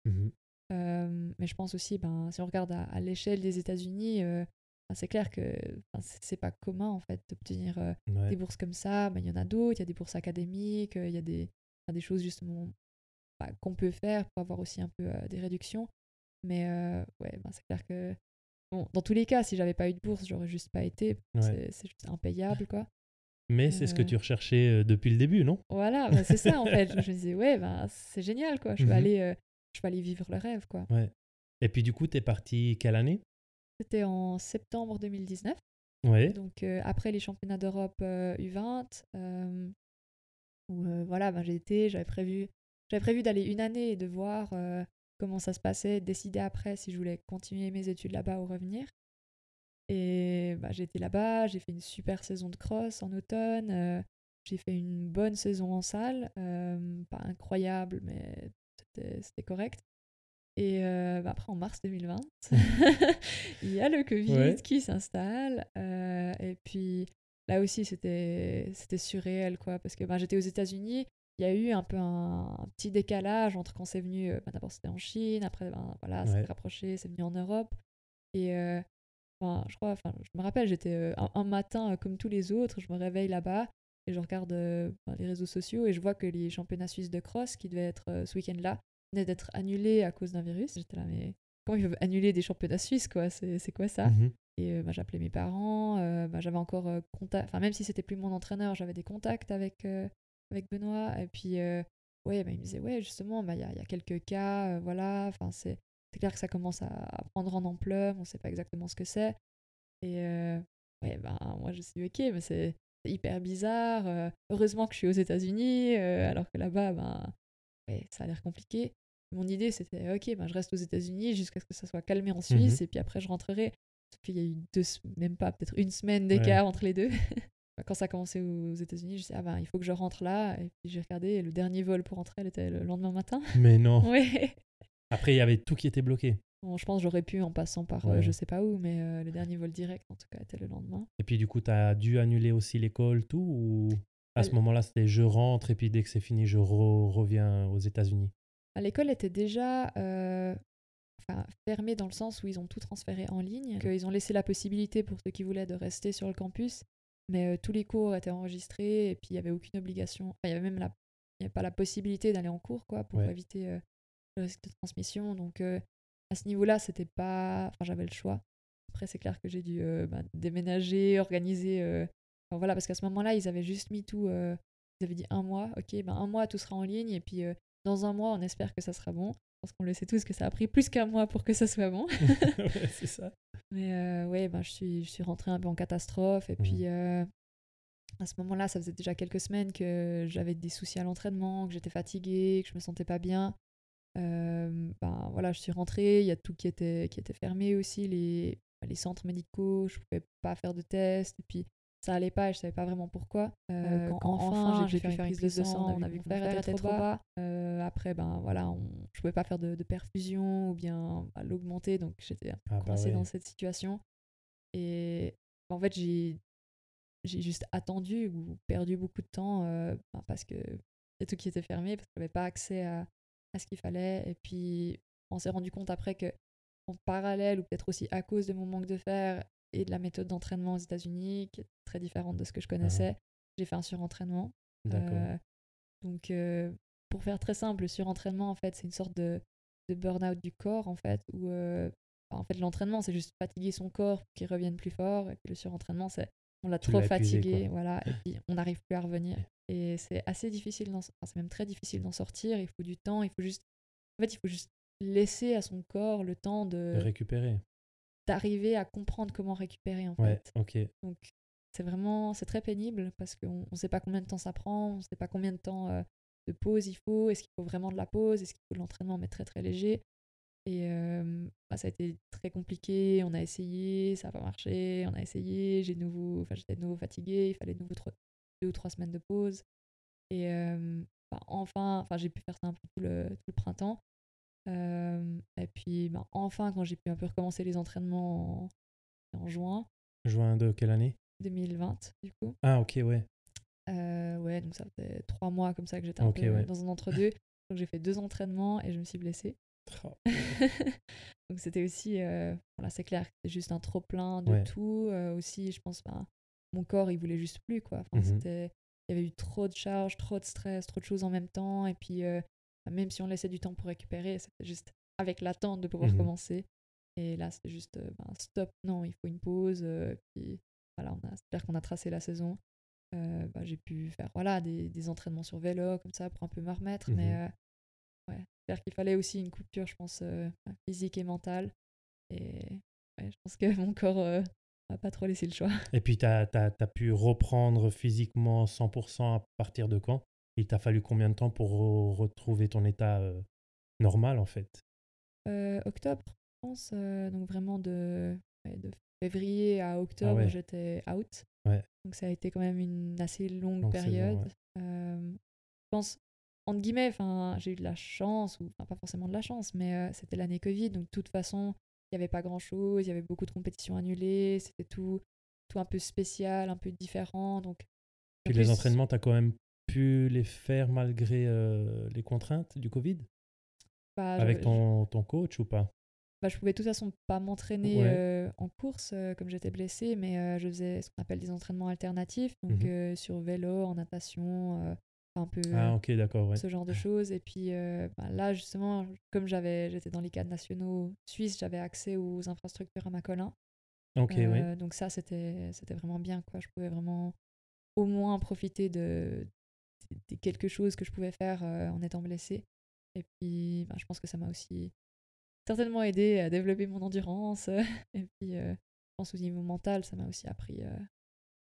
Euh, mais je pense aussi, ben, si on regarde à, à l'échelle des États-Unis, euh, ben, c'est clair que c'est pas commun en fait d'obtenir euh, Ouais. des bourses comme ça. Ben, Il y en a d'autres, il y a des bourses académiques, euh, il y a des, des choses justement bah, qu'on peut faire pour avoir aussi un peu des réductions. Mais ouais, ben, c'est clair que bon, dans tous les cas, si j'avais pas eu de bourse, j'aurais juste pas été. Ouais. C'est c'est juste impayable quoi. Mais c'est ce que tu recherchais euh, depuis le début, non? Voilà, ben, c'est ça en fait. Je me disais, ouais, ben, c'est génial quoi. Je vais, Mhm. aller, euh, je vais aller vivre le rêve quoi. Et puis du coup, tu es parti quelle année? C'était en septembre 2019. Ouais. Donc euh, après les championnats d'Europe euh, U20, euh, où voilà, ben, j'ai été, j'avais prévu, j'avais prévu d'aller une année et de voir comment ça se passait, de décider après si je voulais continuer mes études là-bas ou revenir. Et bah, j'ai été là-bas, j'ai fait une super saison de cross en automne, euh, j'ai fait une bonne saison en salle, euh, pas incroyable, mais c'était correct. Et euh, bah, après, en mars 2020, il y a le Covid Ouais. qui s'installe. et puis là aussi, c'était surréel, quoi, parce que bah, j'étais aux États-Unis. Il y a eu un peu un, un petit décalage entre quand c'est venu. bah, D'abord, c'était en Chine, après, ben, voilà, Ouais. s'est rapproché, c'est venu en Europe. Et enfin, je crois, enfin, je me rappelle, j'étais euh, un, un matin euh, comme tous les autres, je me réveille là-bas et je regarde euh, les réseaux sociaux et je vois que les championnats suisses de cross qui devaient être ce week-end-là venaient d'être annulés à cause d'un virus. J'étais là, mais comment ils peuvent annuler des championnats suisses, quoi? C'est quoi ça? Mhm. Et bah, j'appelais mes parents, euh, bah, j'avais encore euh, contact, enfin même si c'était plus mon entraîneur, j'avais des contacts avec, euh, avec Benoît. Et puis, ouais, bah, il me disait, ouais, justement, bah, il y, a, y a quelques cas, voilà, enfin c'est c'est clair que ça commence à, prendre en ampleur, on sait pas exactement ce que c'est. Et euh, ouais, ben moi je me suis dit, ok, mais c'est hyper bizarre. euh, heureusement que je suis aux États-Unis, euh, alors que là-bas, ben, ouais, ça a l'air compliqué. Mon idée, c'était, ok, ben, je reste aux États-Unis jusqu'à ce que ça soit calmé en Suisse, et puis après, je rentrerai. Sauf qu'il y a eu deux, même pas, peut-être une semaine d'écart entre les deux. Quand ça a commencé aux États-Unis, je me suis dit, ah ben, il faut que je rentre là. Et puis j'ai regardé, et le dernier vol pour rentrer, elle était le lendemain matin. Mais non. ouais. Après, il y avait tout qui était bloqué. Bon, je pense j'aurais pu en passant par euh, Ouais. je sais pas où, mais euh, le dernier vol direct, en tout cas, était le lendemain. Et puis du coup, tu as dû annuler aussi l'école, tout Ou à ce moment-là, c'était je rentre et puis dès que c'est fini, je re- reviens aux États-Unis? À L'école était déjà euh, enfin, fermée dans le sens où ils ont tout transféré en ligne. Ils ont laissé la possibilité pour ceux qui voulaient de rester sur le campus, mais euh, tous les cours étaient enregistrés et puis il n'y avait aucune obligation. Enfin, il y avait même la, il y avait pas la possibilité d'aller en cours quoi, pour Ouais. éviter euh, le risque de transmission. Donc euh, à ce niveau-là, c'était pas. Enfin, j'avais le choix. Après, c'est clair que j'ai dû euh, bah, déménager, organiser. euh, enfin, voilà, parce qu'à ce moment-là, ils avaient juste mis tout. ils avaient dit un mois, ok, ben un mois tout sera en ligne et puis dans un mois, on espère que ça sera bon. Parce qu'on le sait tous que ça a pris plus qu'un mois pour que ça soit bon. Ouais, c'est ça. Mais ouais, ben, je, suis, je suis rentrée un peu en catastrophe. Et puis euh, à ce moment-là, ça faisait déjà quelques semaines que j'avais des soucis à l'entraînement, que j'étais fatiguée, que je me sentais pas bien. Euh, ben voilà, je suis rentrée, il y a tout qui était, qui était fermé aussi, les, les centres médicaux, je pouvais pas faire de tests. Et puis ça allait pas et je savais pas vraiment pourquoi. Euh, quand, enfin j'ai pu faire une prise de sang, on a vu que mon fer était trop bas. Euh, après, ben voilà, on, je pouvais pas faire de, de perfusion ou bien bah, l'augmenter, donc j'étais Ah bah coincée dans cette situation. Et en fait, j'ai j'ai juste attendu ou perdu beaucoup de temps euh, ben, parce que tout qui était fermé, parce que j'avais pas accès à, à ce qu'il fallait. Et puis, on s'est rendu compte après que en parallèle, ou peut-être aussi à cause de mon manque de fer et de la méthode d'entraînement aux États-Unis, qui est très différente de ce que je connaissais, j'ai fait un surentraînement. Euh, donc, euh, pour faire très simple, le surentraînement, en fait, c'est une sorte de, de burn-out du corps, en fait, où euh, en fait, l'entraînement, c'est juste fatiguer son corps pour qu'il revienne plus fort. Et puis le surentraînement, c'est on l'a trop fatigué, voilà, et puis on n'arrive plus à revenir. Et c'est assez difficile, enfin, c'est même très difficile d'en sortir. Il faut du temps, il faut juste, en fait, il faut juste laisser à son corps le temps De de récupérer. d'arriver à comprendre comment récupérer, en Ouais, fait. ok. Donc c'est vraiment, c'est très pénible parce qu'on ne sait pas combien de temps ça prend, on ne sait pas combien de temps euh, de pause il faut, est-ce qu'il faut vraiment de la pause, est-ce qu'il faut de l'entraînement mais très très léger. Et euh, bah, ça a été très compliqué, on a essayé, ça n'a pas marché, on a essayé, j'ai nouveau, enfin, j'étais de nouveau fatiguée, il fallait de nouveau trois- deux ou trois semaines de pause. Et euh, bah, enfin, enfin j'ai pu faire ça un peu tout le, tout le printemps. Euh, et puis ben, enfin, quand j'ai pu un peu recommencer les entraînements en, en juin Juin de quelle année? 2020, du coup. Ah, ok, ouais. Ouais, donc ça fait trois mois comme ça que j'étais un peu ouais. dans un entre-deux. Donc j'ai fait deux entraînements et je me suis blessée. Oh, donc c'était aussi, euh, voilà, c'est clair, c'était juste un trop plein de Ouais. tout. Euh, aussi, je pense, ben, mon corps, il voulait juste plus, quoi. Enfin, Mhm. c'était, il y avait eu trop de charges, trop de stress, trop de choses en même temps. Et puis, euh, ben, même si on laissait du temps pour récupérer, c'était juste avec l'attente de pouvoir Mhm. recommencer. Et là, c'était juste, ben, stop, non, il faut une pause. puis voilà, on a, c'est clair qu'on a tracé la saison. Bah, j'ai pu faire voilà, des, des entraînements sur vélo, comme ça, pour un peu me remettre. Mhm. Mais ouais, qu'il fallait aussi une coupure, je pense, euh, physique et mentale. Et ouais, je pense que mon corps euh, m'a pas trop laissé le choix. Et puis, tu as, pu reprendre physiquement 100% à partir de quand? Il t'a fallu combien de temps pour re- retrouver ton état euh, normal, en fait? Euh, octobre, je pense, donc vraiment de, ouais, de février à octobre, Ah ouais. j'étais out. Donc ça a été quand même une assez longue, période. je pense, entre guillemets, enfin, j'ai eu de la chance, ou enfin, pas forcément de la chance, mais euh, c'était l'année Covid, donc de toute façon, il n'y avait pas grand-chose, il y avait beaucoup de compétitions annulées, c'était tout, tout un peu spécial, un peu différent. Donc, Puis en les plus, entraînements, tu as quand même pu les faire malgré euh, les contraintes du Covid? Bah, Avec je- ton, ton coach ou pas? Bah, je pouvais de toute façon pas m'entraîner Ouais. euh, en course euh, comme j'étais blessée, mais euh, je faisais ce qu'on appelle des entraînements alternatifs, donc euh, sur vélo, en natation, un peu Ah, d'accord, ouais. ce genre de choses. Et puis euh, bah, là, justement, comme j'avais, j'étais dans les cadres nationaux suisses, j'avais accès aux infrastructures à Macolin. Ok, oui. Euh, Donc ça, c'était, c'était vraiment bien. Quoi. Je pouvais vraiment au moins profiter de, de- de quelque chose que je pouvais faire euh, en étant blessée. Et puis, bah, je pense que ça m'a aussi certainement aidé à développer mon endurance. et puis, euh, je pense au niveau mental, ça m'a aussi appris euh,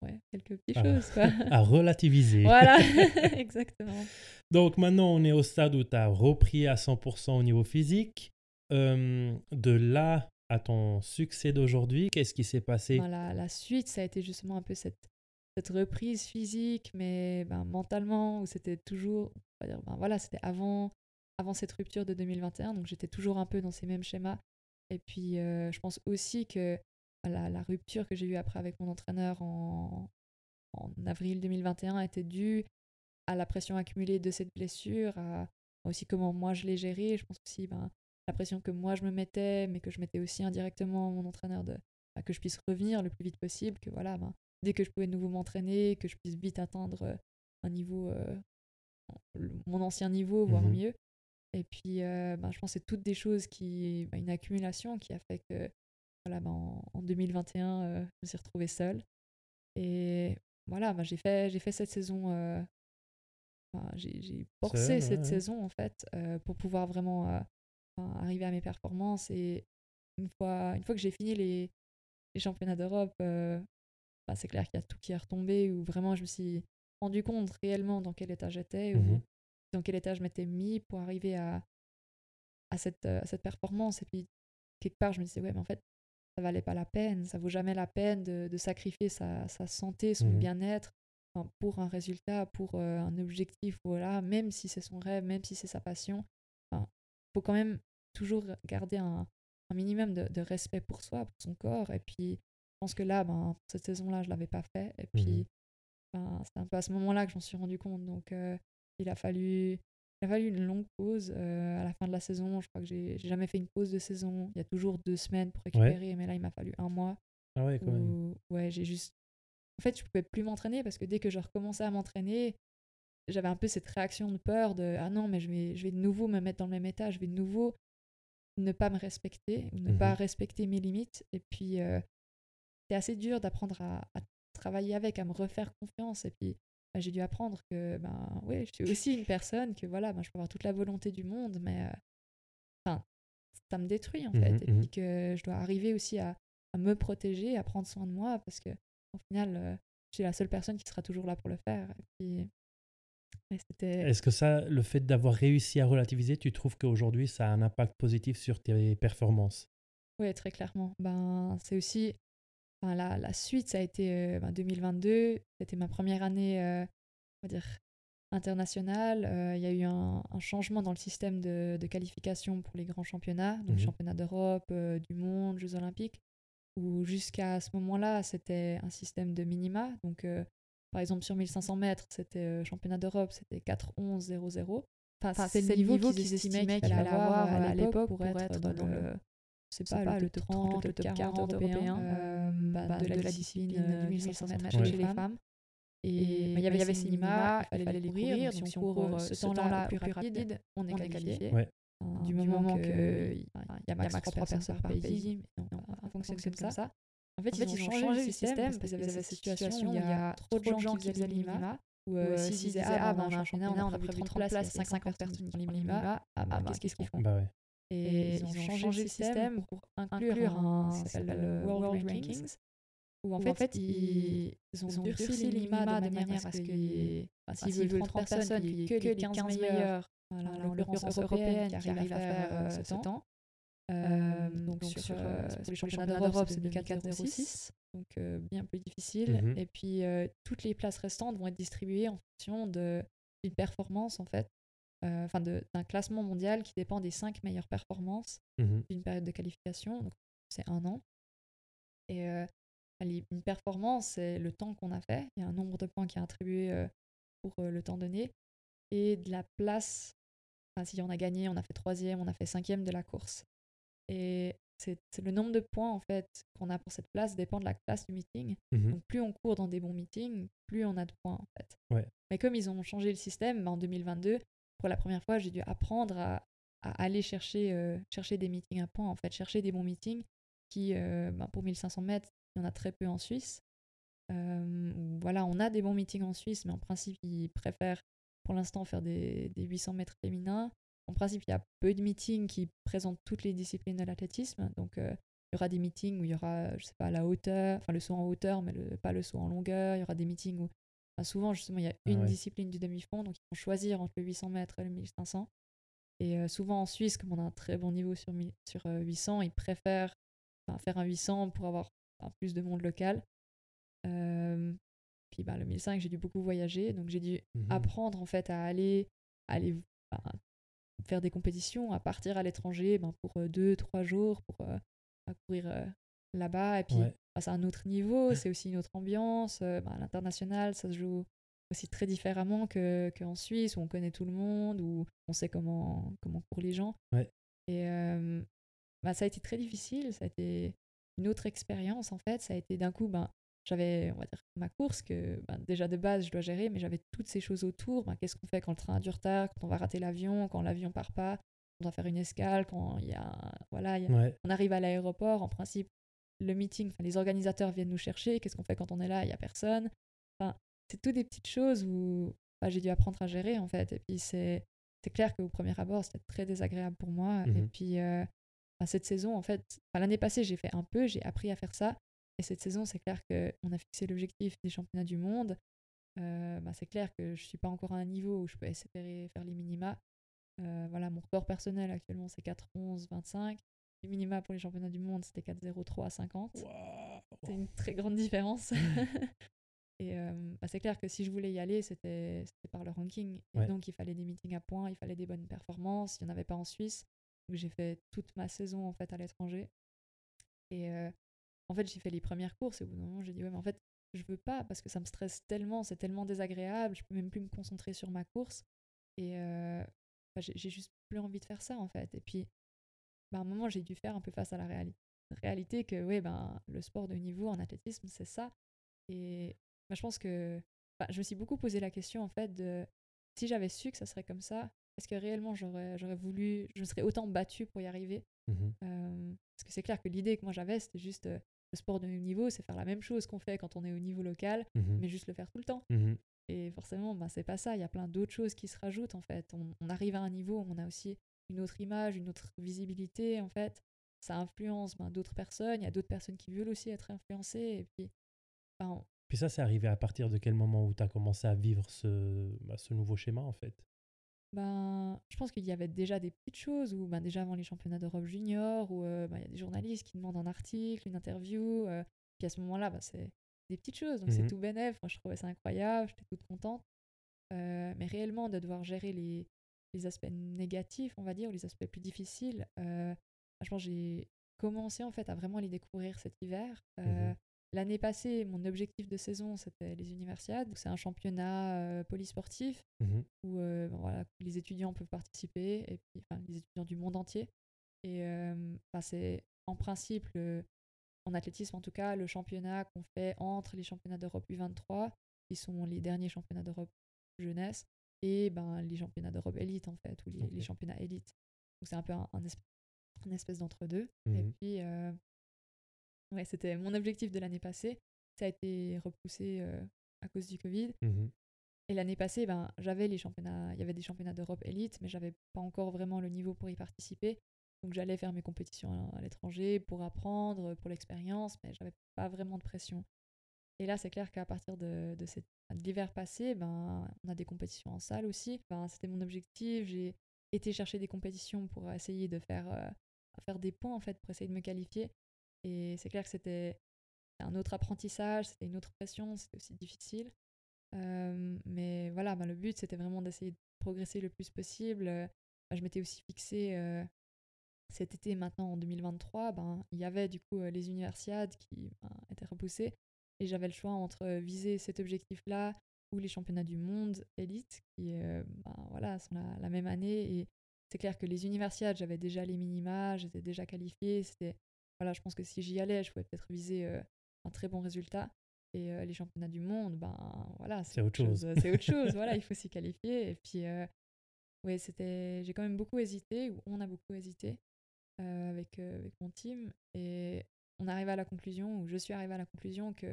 ouais, quelques petites Ah. choses. Quoi. À relativiser. voilà, exactement. Donc maintenant, on est au stade où tu as repris à 100% au niveau physique. Euh, de là à ton succès d'aujourd'hui, qu'est-ce qui s'est passé? La, suite, ça a été justement un peu cette, cette reprise physique, mais ben, mentalement, où c'était toujours, on va dire, ben, voilà, c'était avant, avant cette rupture de 2021, donc j'étais toujours un peu dans ces mêmes schémas. Et puis, euh, je pense aussi que la, la rupture que j'ai eue après avec mon entraîneur en, en avril 2021 était due à la pression accumulée de cette blessure, à aussi comment moi je l'ai gérée. Je pense aussi ben, la pression que moi je me mettais, mais que je mettais aussi indirectement à mon entraîneur de que je puisse revenir le plus vite possible, que voilà, ben, dès que je pouvais de nouveau m'entraîner, que je puisse vite atteindre euh, un niveau, euh, mon ancien niveau, voire Mhm. mieux. Et puis, euh, ben, je pense que c'est toutes des choses qui, ben, une accumulation qui a fait que, voilà, ben, en, en 2021, euh, je me suis retrouvée seule. Et voilà, ben, j'ai fait, fait cette saison, euh, j'ai forcé cette ouais. saison en fait euh, pour pouvoir vraiment euh, enfin, arriver à mes performances. Et une fois, une fois que j'ai fini les, les championnats d'Europe, euh, bah, c'est clair qu'il y a tout qui est retombé, où vraiment je me suis rendu compte réellement dans quel état j'étais, ou Mhm. dans quel état je m'étais mis pour arriver à, à, cette, à cette performance. Et puis, quelque part, je me disais, ouais, mais en fait, ça valait pas la peine, ça vaut jamais la peine de, de sacrifier sa, sa santé, son Mhm. bien-être enfin, pour un résultat, pour euh, un objectif, voilà, même si c'est son rêve, même si c'est sa passion. Il faut quand même toujours garder un, un minimum de, de respect pour soi, pour son corps. Et puis, je pense que là, ben, cette saison-là, je l'avais pas fait. Et puis, Mhm. ben, c'est un peu à ce moment-là que j'en suis rendu compte. Donc, euh, il, a fallu, il a fallu une longue pause euh, à la fin de la saison. Je crois que j'ai jamais fait une pause de saison. Il y a toujours deux semaines pour récupérer, mais là, il m'a fallu un mois. Ah ouais, quand même. ouais, j'ai juste. En fait, je pouvais plus m'entraîner parce que dès que je recommençais à m'entraîner, j'avais un peu cette réaction de peur de ah non, mais je vais, je vais de nouveau me mettre dans le même état, je vais de nouveau ne pas me respecter ou ne pas respecter mes limites. Et puis, euh, c'est assez dur d'apprendre à, à travailler avec, à me refaire confiance. Et puis, bah, j'ai dû apprendre que ben ouais, je suis aussi une personne, que voilà, ben, je peux avoir toute la volonté du monde, mais euh, ça me détruit en fait. Mhm, et puis que je dois arriver aussi à, à me protéger, à prendre soin de moi, parce que au final, euh, je suis la seule personne qui sera toujours là pour le faire. Et puis. Est-ce que ça, le fait d'avoir réussi à relativiser, tu trouves qu'aujourd'hui, ça a un impact positif sur tes performances? Oui, très clairement. Ben, c'est aussi enfin, la, la suite, ça a été euh, ben, 2022. C'était ma première année, euh, on va dire, international, il y a eu un, changement dans le système de, qualification pour les grands championnats, donc Mhm. championnats d'Europe, du monde, Jeux olympiques, où jusqu'à ce moment-là, c'était un système de minima. Donc, par exemple, sur 1500 mètres, c'était championnat d'Europe, c'était 4-11-0-0. Enfin, c'est le niveau qu'ils estimaient qu'il allait avoir à l'époque pour être dans le, c'est pas, le top 30, le top 40 européen bah, de, la discipline du 1500 mètres chez les femmes. Et il y avait, ces minima, il fallait les courir. Donc, si on court ce temps-là plus rapide, on est qualifié. Du moment qu'il y a max 3 personnes par pays, on fonctionne comme ça. En fait, ils ont changé le système parce qu'ils avaient cette situation où il y a trop de gens qui faisaient les minima. Ou s'ils disaient, ah, ben, un championnat, on a prévu 30 places, il y a 50 personnes qui font les minima, ah, bah, qu'est-ce qu'ils font Et ils ont changé le système pour inclure un, ça s'appelle World Rankings, où en fait, ils ont durci minima de manière à ce que, s'ils veulent 30 personnes, il n'y ait que les 15 meilleurs, en l'occurrence européennes, qui arrivent à faire ce temps. Euh, donc, sur, euh, pour les championnats d'Europe, c'est 4-0-6, donc euh, bien plus difficile. Mhm. Et puis, toutes les places restantes vont être distribuées en fonction d'une performance, en fait, enfin d'un classement mondial qui dépend des 5 meilleures performances Mhm. d'une période de qualification, donc c'est un an. Et une performance, c'est le temps qu'on a fait. Il y a un nombre de points qui est attribué pour le temps donné. Et de la place, enfin, si on a gagné, on a fait troisième, on a fait cinquième de la course. Et c'est le nombre de points en fait qu'on a pour cette place dépend de la classe du meeting. Mhm. Donc plus on court dans des bons meetings, plus on a de points en fait. Ouais. Mais comme ils ont changé le système, bah, en 2022, pour la première fois, j'ai dû apprendre à, aller chercher, euh, chercher des meetings à points, en fait, chercher des bons meetings qui, euh, bah, pour 1500 mètres, il y en a très peu en Suisse. Euh, voilà, on a des bons meetings en Suisse, mais en principe, ils préfèrent pour l'instant faire des, des 800 mètres féminins. En principe, il y a peu de meetings qui présentent toutes les disciplines de l'athlétisme. Donc, euh, il y aura des meetings où il y aura, je sais pas, la hauteur, enfin le saut en hauteur, mais pas le saut en longueur. Il y aura des meetings où, souvent, justement, il y a Ah une ouais. discipline du demi-fond. Donc, ils vont choisir entre le 800 mètres et le 1500. Et euh, souvent en Suisse, comme on a un très bon niveau sur, sur euh, 800, ils préfèrent faire un 800 pour avoir enfin, plus de monde local. Euh, puis bah, le 1005, j'ai dû beaucoup voyager, donc j'ai dû Mhm. apprendre en fait à aller, aller enfin, faire des compétitions, à partir à l'étranger ben, pour euh, deux, trois jours, pour à courir là-bas. Et puis Ouais. Bah, c'est un autre niveau, c'est aussi une autre ambiance. euh, ben, à l'international, ça se joue aussi très différemment que qu'en Suisse, où on connaît tout le monde, où on sait comment, comment courent les gens. Ouais. Et euh, bah, ça a été très difficile, ça a été une autre expérience en fait. Ça a été d'un coup, ben, j'avais, on va dire, ma course que ben, déjà de base je dois gérer, mais j'avais toutes ces choses autour. Ben, Qu'est-ce qu'on fait quand le train a du retard, quand on va rater l'avion, quand l'avion part pas, on doit faire une escale, quand il y a, voilà, il y a- Ouais. on arrive à l'aéroport, en principe, le meeting, enfin, les organisateurs viennent nous chercher, qu'est-ce qu'on fait quand on est là, il n'y a personne. Enfin, c'est tout des petites choses où j'ai dû apprendre à gérer, en fait. Et puis, c'est clair qu'au premier abord, c'était très désagréable pour moi. Et Mhm. puis, euh, cette saison, en fait, enfin, l'année passée, j'ai fait un peu, j'ai appris à faire ça. Et cette saison, c'est clair qu'on a fixé l'objectif des championnats du monde. Euh, bah, c'est clair que je suis pas encore à un niveau où je peux espérer faire les minima. Euh, voilà, mon record personnel actuellement, c'est 4-11-25. Les minima pour les championnats du monde, c'était 4-0-3-50. C'est une très grande différence. et euh, bah, c'est clair que si je voulais y aller, c'était par le ranking. Et Ouais. donc, il fallait des meetings à points, il fallait des bonnes performances. Il n'y en avait pas en Suisse. Donc, j'ai fait toute ma saison en fait à l'étranger. Et euh, en fait, j'ai fait les premières courses. Et au bout d'un moment, j'ai dit, ouais, mais en fait, je veux pas parce que ça me stresse tellement, c'est tellement désagréable. Je peux même plus me concentrer sur ma course. Et euh, bah, j'ai juste plus envie de faire ça en fait. Et puis, bah, à un moment, j'ai dû faire un peu face à la réali- réalité que ouais, ben, le sport de niveau en athlétisme, c'est ça. Et bah, je pense que bah, je me suis beaucoup posé la question en fait de si j'avais su que ça serait comme ça, est-ce que réellement j'aurais j'aurais voulu, je me serais autant battue pour y arriver? Euh, Parce que c'est clair que l'idée que moi j'avais, c'était juste euh, le sport de haut niveau, c'est faire la même chose qu'on fait quand on est au niveau local, Mhm. mais juste le faire tout le temps. Mhm. Et forcément, bah, c'est pas ça. Il y a plein d'autres choses qui se rajoutent en fait. On, on arrive à un niveau où on a aussi une autre image, une autre visibilité en fait. Ça influence ben, d'autres personnes. Il y a d'autres personnes qui veulent aussi être influencées. Et puis, on- Puis ça, c'est arrivé à partir de quel moment où tu as commencé à vivre ce, bah, ce nouveau schéma, en fait? Ben, je pense qu'il y avait déjà des petites choses où ben, déjà avant les championnats d'Europe junior, où euh, ben, il y a des journalistes qui demandent un article, une interview. euh, puis à ce moment-là, ben, c'est des petites choses. Donc c'est Mhm. tout bénef. Moi, je trouvais ça incroyable. J'étais toute contente. mais réellement de devoir gérer les, les aspects négatifs, on va dire, ou les aspects plus difficiles, pense j'ai commencé en fait à vraiment les découvrir cet hiver. Mmh L'année passée, mon objectif de saison, c'était les universiades. C'est un championnat euh, polysportif mmh où euh, voilà, les étudiants peuvent participer, et puis, enfin, les étudiants du monde entier. Et euh, c'est en principe, en athlétisme en tout cas, le championnat qu'on fait entre les championnats d'Europe U23, qui sont les derniers championnats d'Europe jeunesse, et ben, les championnats d'Europe élite en fait, ou les, championnats élite. Donc c'est un peu un, espèce, d'entre-deux. Et mmh puis Ouais, c'était mon objectif de l'année passée. Ça a été repoussé euh, à cause du Covid. Mmh Et l'année passée, ben, j'avais les championnats, il y avait des championnats d'Europe élite, mais j'avais pas encore vraiment le niveau pour y participer. Donc j'allais faire mes compétitions à, l'étranger pour apprendre, pour l'expérience, mais j'avais pas vraiment de pression. Et là, c'est clair qu'à partir de, de, cette, l'hiver passé, ben, on a des compétitions en salle aussi. Ben, c'était mon objectif. J'ai été chercher des compétitions pour essayer de faire, euh, faire des points, en fait, pour essayer de me qualifier. Et c'est clair que c'était un autre apprentissage, c'était une autre pression, c'était aussi difficile. Euh, mais voilà, ben, le but, c'était vraiment d'essayer de progresser le plus possible. Ben, je m'étais aussi fixé euh, cet été, maintenant en 2023, ben, il y avait du coup euh, les universiades qui ben, étaient repoussées. Et j'avais le choix entre viser cet objectif-là ou les championnats du monde élite, qui ben, voilà, sont la, la, même année. Et c'est clair que les universiades, j'avais déjà les minima, j'étais déjà qualifiée. C'était voilà, je pense que si j'y allais, je pouvais peut-être viser euh, un très bon résultat. Et euh, les championnats du monde, ben voilà, c'est autre chose. c'est autre chose. voilà, il faut s'y qualifier. Et puis, euh, c'était, j'ai quand même beaucoup hésité, ou on a beaucoup hésité avec, avec mon team. Et on arrive à la conclusion, ou je suis arrivée à la conclusion que,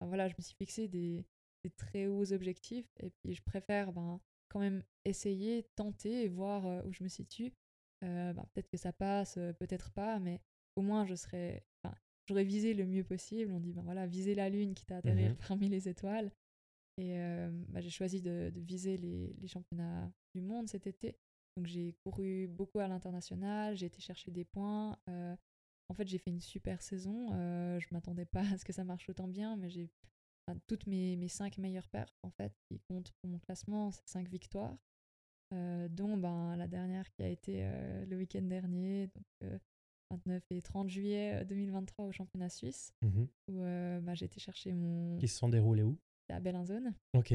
ben, voilà, je me suis fixé des, des, très hauts objectifs. Et puis, je préfère ben, quand même essayer, tenter et voir où je me situe. Ben, peut-être que ça passe, peut-être pas, mais au moins je serais j'aurais visé le mieux possible on dit ben voilà viser la lune qui t'a atterrir mmh parmi les étoiles et euh, bah, j'ai choisi de, viser les, les, championnats du monde cet été donc j'ai couru beaucoup à l'international j'ai été chercher des points euh, en fait j'ai fait une super saison euh, je m'attendais pas à ce que ça marche autant bien mais j'ai toutes mes, mes cinq meilleures perfs en fait qui comptent pour mon classement c'est cinq victoires dont ben, la dernière qui a été le week-end dernier donc 29 et 30 juillet 2023 euh, au championnat suisse, mmh où euh, bah, j'ai été chercher mon. Qui se sont déroulés où? À Bellinzone. Ok.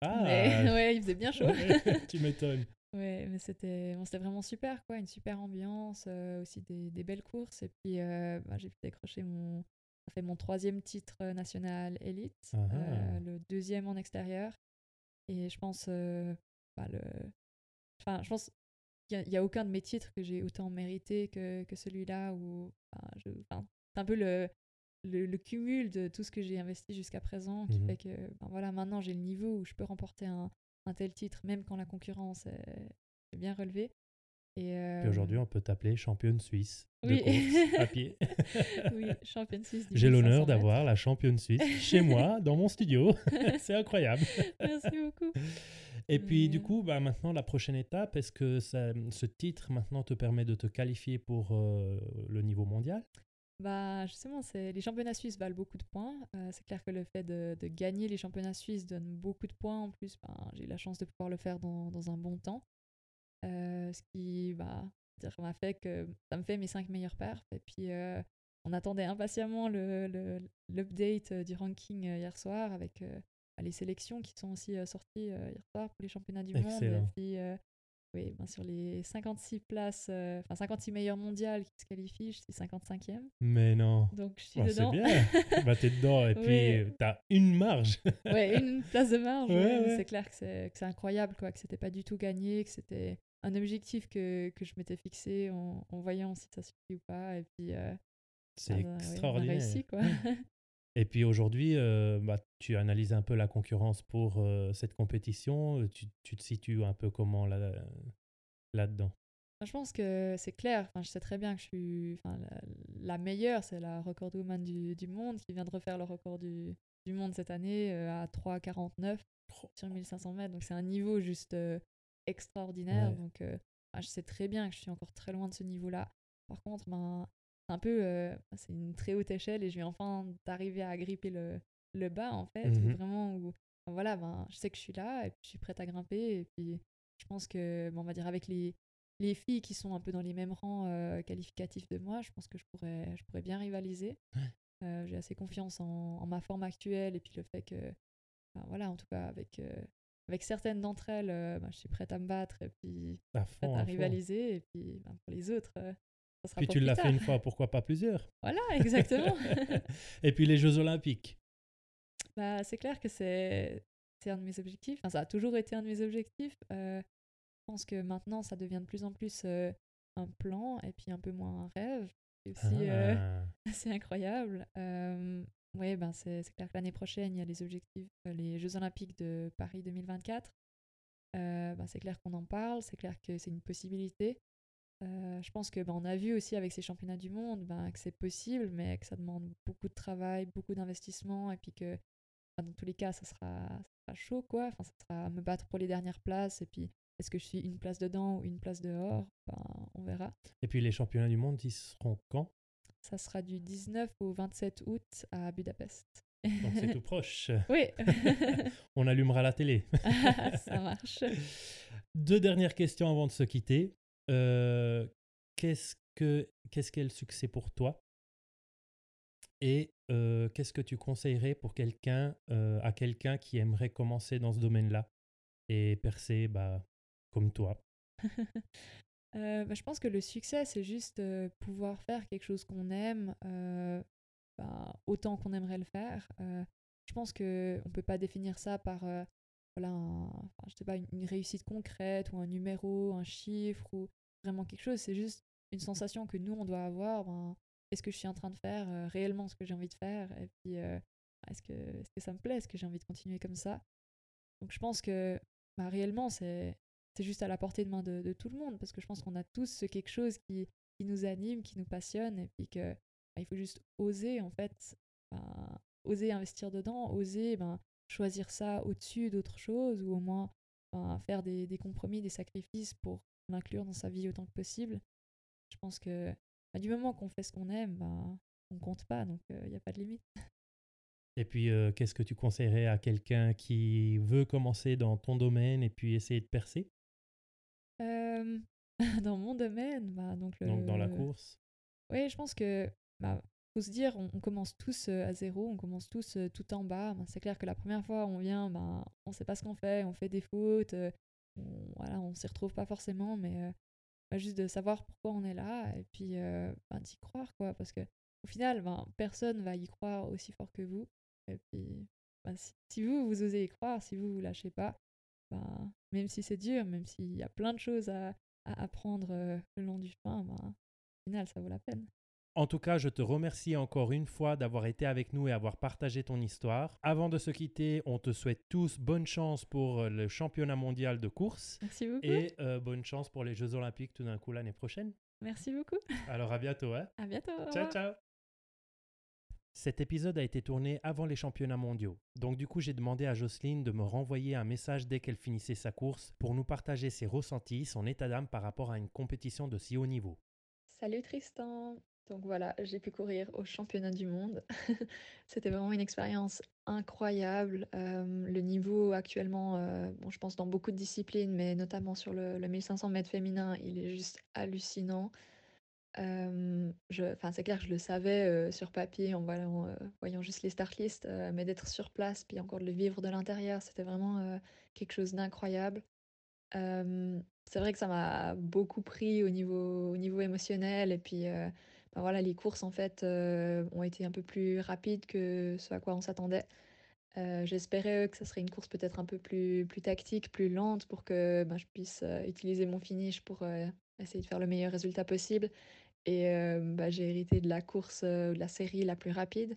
Ah Ouais, il faisait bien chaud. tu m'étonnes. Ouais, mais c'était bon, vraiment super, quoi. Une super ambiance, euh, aussi des, des, belles courses. Et puis, bah, j'ai pu décrocher mon. Ça fait mon troisième titre national élite, ah ah. le deuxième en extérieur. Et je pense. Bah, le... Enfin, je pense il n'y a, aucun de mes titres que j'ai autant mérité que, que celui-là. Où, c'est un peu le, le, cumul de tout ce que j'ai investi jusqu'à présent qui mmh fait que ben voilà, maintenant j'ai le niveau où je peux remporter un, un tel titre, même quand la concurrence est, bien relevée. Et, aujourd'hui, on peut t'appeler championne suisse de course à pied. oui, championne suisse. J'ai l'honneur d'avoir la championne suisse chez moi, dans mon studio. C'est incroyable. Merci beaucoup. Et puis, du coup, bah, maintenant, la prochaine étape, est-ce que ça, ce titre maintenant te permet de te qualifier pour euh, le niveau mondial? Bah, justement, les championnats suisses valent beaucoup de points. Euh, c'est clair que le fait de, de, gagner les championnats suisses donne beaucoup de points. En plus, ben, j'ai eu la chance de pouvoir le faire dans, dans un bon temps. Euh, ce qui bah, m'a fait que ça me fait mes cinq meilleurs perfs. Et puis, on attendait impatiemment l'update le, du ranking hier soir avec les sélections qui sont aussi euh, sorties euh, hier soir pour les championnats du monde. Et puis, euh, oui, ben, sur les 56 places, enfin 56 meilleures mondiales qui se qualifient, je suis 55e. Mais non. Donc je suis dedans. C'est bien. bah, t'es dedans et puis t'as une marge. ouais, une place de marge. C'est clair que c'est incroyable, quoi, que c'était pas du tout gagné, que c'était un objectif que, que je m'étais fixé en, en, voyant si ça suffit ou pas. Et puis. c'est bah, extraordinaire. réussi, quoi. Et puis aujourd'hui, euh, bah, tu analyses un peu la concurrence pour euh, cette compétition. Tu, tu, te situes un peu comment là, là-dedans? Je pense que c'est clair. Enfin, je sais très bien que je suis enfin, la, meilleure. C'est la record woman du, du, monde qui vient de refaire le record du, du monde cette année euh, à 3,49 sur 1500 mètres. Donc c'est un niveau juste extraordinaire. Donc je sais très bien que je suis encore très loin de ce niveau-là. Par contre, ben, un peu, euh, c'est une très haute échelle et je viens enfin d'arriver à gripper le, le bas en fait, mmh vraiment où voilà, ben, je sais que je suis là et puis je suis prête à grimper. Et puis, je pense que, on va dire, avec les, les filles qui sont un peu dans les mêmes rangs euh, qualificatifs de moi, je pense que je pourrais, je pourrais bien rivaliser. Euh, j'ai assez confiance en, ma forme actuelle et puis le fait que, ben, voilà, en tout cas, avec, euh, avec certaines d'entre elles, ben, je suis prête à me battre et puis prête à, rivaliser. Et puis, ben, pour les autres, sera Puis tu l'as fait une fois, pourquoi pas plusieurs? Voilà, exactement. et puis les Jeux Olympiques bah, c'est clair que c'est un de mes objectifs. Enfin, ça a toujours été un de mes objectifs. Euh, je pense que maintenant, ça devient de plus en plus euh, un plan et puis un peu moins un rêve. C'est aussi euh, ah. assez incroyable. oui, ben c'est clair que l'année prochaine, il y a les objectifs, les Jeux Olympiques de Paris 2024. Ben, c'est clair qu'on en parle, c'est clair que c'est une possibilité. Je pense que ben, on a vu aussi avec ces championnats du monde ben, que c'est possible, mais que ça demande beaucoup de travail, beaucoup d'investissement, et puis que dans tous les cas, ça sera, chaud, quoi. Enfin, ça sera me battre pour les dernières places. Et puis, est-ce que je suis une place dedans ou une place dehors? Ben, On verra. Et puis, les championnats du monde, ils seront quand? Ça sera du 19 au 27 août à Budapest. Donc, c'est tout proche. Oui. On allumera la télé. ça marche. Deux dernières questions avant de se quitter. Euh, qu'est-ce que qu'est-ce qu'est le succès pour toi? Et qu'est-ce que tu conseillerais pour quelqu'un, à quelqu'un qui aimerait commencer dans ce domaine-là et percer bah, comme toi? Bah, Je pense que le succès, c'est juste pouvoir faire quelque chose qu'on aime bah, autant qu'on aimerait le faire. je pense qu'on ne peut pas définir ça par voilà, je sais pas, une, réussite concrète ou un numéro, un chiffre ou vraiment quelque chose. C'est juste une sensation que nous, on doit avoir. Ben, est-ce que je suis en train de faire euh, réellement ce que j'ai envie de faire? Et puis, euh, est-ce que, est que ça me plaît? Est-ce que j'ai envie de continuer comme ça? Donc, je pense que bah, réellement, c'est juste à la portée de main de, tout le monde parce que je pense qu'on a tous ce quelque chose qui, qui nous anime, qui nous passionne et puis que bah, il faut juste oser en fait, ben, oser investir dedans, oser ben, choisir ça au-dessus d'autres choses ou au moins ben, faire des, des, compromis, des sacrifices pour l'inclure dans sa vie autant que possible. Je pense que bah, du moment qu'on fait ce qu'on aime, bah, on compte pas, donc il euh, n'y a pas de limite. Et puis, euh, qu'est-ce que tu conseillerais à quelqu'un qui veut commencer dans ton domaine et puis essayer de percer? Euh, Dans mon domaine, bah, donc, donc dans la course Oui, je pense que bah, faut se dire, on, commence tous à zéro, on commence tous tout en bas. Bah, c'est clair que la première fois on vient, bah, on ne sait pas ce qu'on fait, on fait des fautes, on, voilà, on s'y retrouve pas forcément, mais bah, juste de savoir pourquoi on est là et puis ben, d'y croire quoi. Parce que au final ben, personne va y croire aussi fort que vous. Et puis ben, si, vous vous osez y croire si vous vous lâchez pas ben, même si c'est dur même s'il y a plein de choses à, à apprendre le long du chemin ben, au final ça vaut la peine en tout cas, je te remercie encore une fois d'avoir été avec nous et avoir partagé ton histoire. Avant de se quitter, on te souhaite tous bonne chance pour euh, le championnat mondial de course. Merci beaucoup. Et euh, bonne chance pour les Jeux olympiques tout d'un coup l'année prochaine. Merci beaucoup. Alors à bientôt. Hein à bientôt. Ciao, ciao. Cet épisode a été tourné avant les championnats mondiaux. Donc du coup, j'ai demandé à Jocelyne de me renvoyer un message dès qu'elle finissait sa course pour nous partager ses ressentis, son état d'âme par rapport à une compétition de si haut niveau. Salut Tristan, donc voilà, j'ai pu courir au championnat du monde. C'était vraiment une expérience incroyable. le niveau actuellement, bon, je pense dans beaucoup de disciplines, mais notamment sur le, 1500 mètres féminin, il est juste hallucinant. c'est clair que je le savais sur papier en voyant, voyant juste les start lists, mais d'être sur place, puis encore de le vivre de l'intérieur, c'était vraiment quelque chose d'incroyable. c'est vrai que ça m'a beaucoup pris au niveau, au niveau émotionnel, et puis voilà, les courses en fait euh, ont été un peu plus rapides que ce à quoi on s'attendait. Euh, j'espérais que ça serait une course peut-être un peu plus, plus tactique, plus lente pour que ben, je puisse euh, utiliser mon finish pour essayer de faire le meilleur résultat possible. Et bah, j'ai hérité de la course, de la série la plus rapide.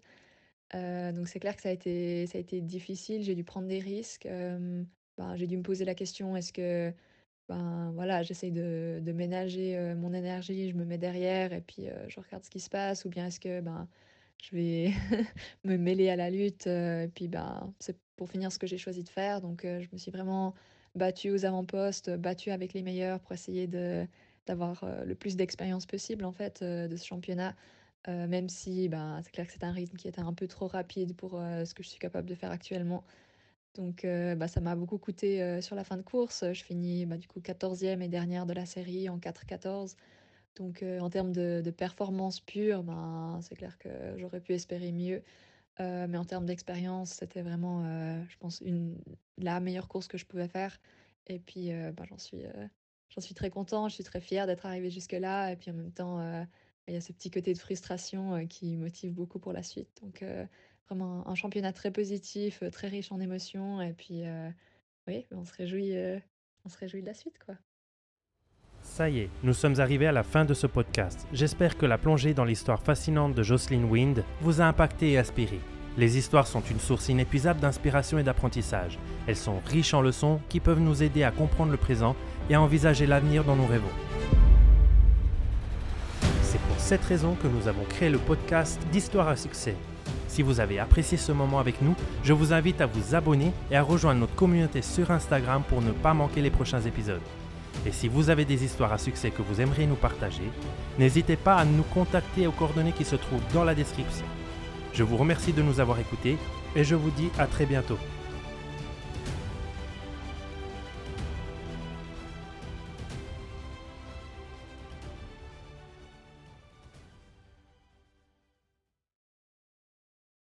donc c'est clair que ça a été, ça a été difficile, j'ai dû prendre des risques. Ben, j'ai dû me poser la question, est-ce que ben voilà, j'essaye de, de ménager euh, mon énergie, je me mets derrière et puis euh, je regarde ce qui se passe, ou bien est-ce que ben, je vais me mêler à la lutte, euh, et puis ben, c'est pour finir ce que j'ai choisi de faire. Donc je me suis vraiment battue aux avant-postes, battue avec les meilleurs pour essayer de, d'avoir le plus d'expérience possible en fait de ce championnat. même si ben, c'est clair que c'est un rythme qui était un peu trop rapide pour ce que je suis capable de faire actuellement. Donc bah, ça m'a beaucoup coûté sur la fin de course. Je finis bah, du coup 14e et dernière de la série en 4-14. Donc en termes de, performance pure, ben, c'est clair que j'aurais pu espérer mieux. mais en termes d'expérience, c'était vraiment, je pense, la meilleure course que je pouvais faire. Et puis bah, j'en suis, j'en suis très content, je suis très fière d'être arrivée jusque-là. Et puis en même temps, il y a ce petit côté de frustration qui motive beaucoup pour la suite. Donc un championnat très positif, très riche en émotions. Et puis oui, on se réjouit, on se réjouit de la suite, quoi. Ça y est, nous sommes arrivés à la fin de ce podcast. J'espère que la plongée dans l'histoire fascinante de Jocelyn Wind vous a impacté et inspiré. Les histoires sont une source inépuisable d'inspiration et d'apprentissage. Elles sont riches en leçons qui peuvent nous aider à comprendre le présent et à envisager l'avenir dont nous rêvons. C'est pour cette raison que nous avons créé le podcast d'Histoire à succès. Si vous avez apprécié ce moment avec nous, je vous invite à vous abonner et à rejoindre notre communauté sur Instagram pour ne pas manquer les prochains épisodes. Et si vous avez des histoires à succès que vous aimeriez nous partager, n'hésitez pas à nous contacter aux coordonnées qui se trouvent dans la description. Je vous remercie de nous avoir écoutés et je vous dis à très bientôt.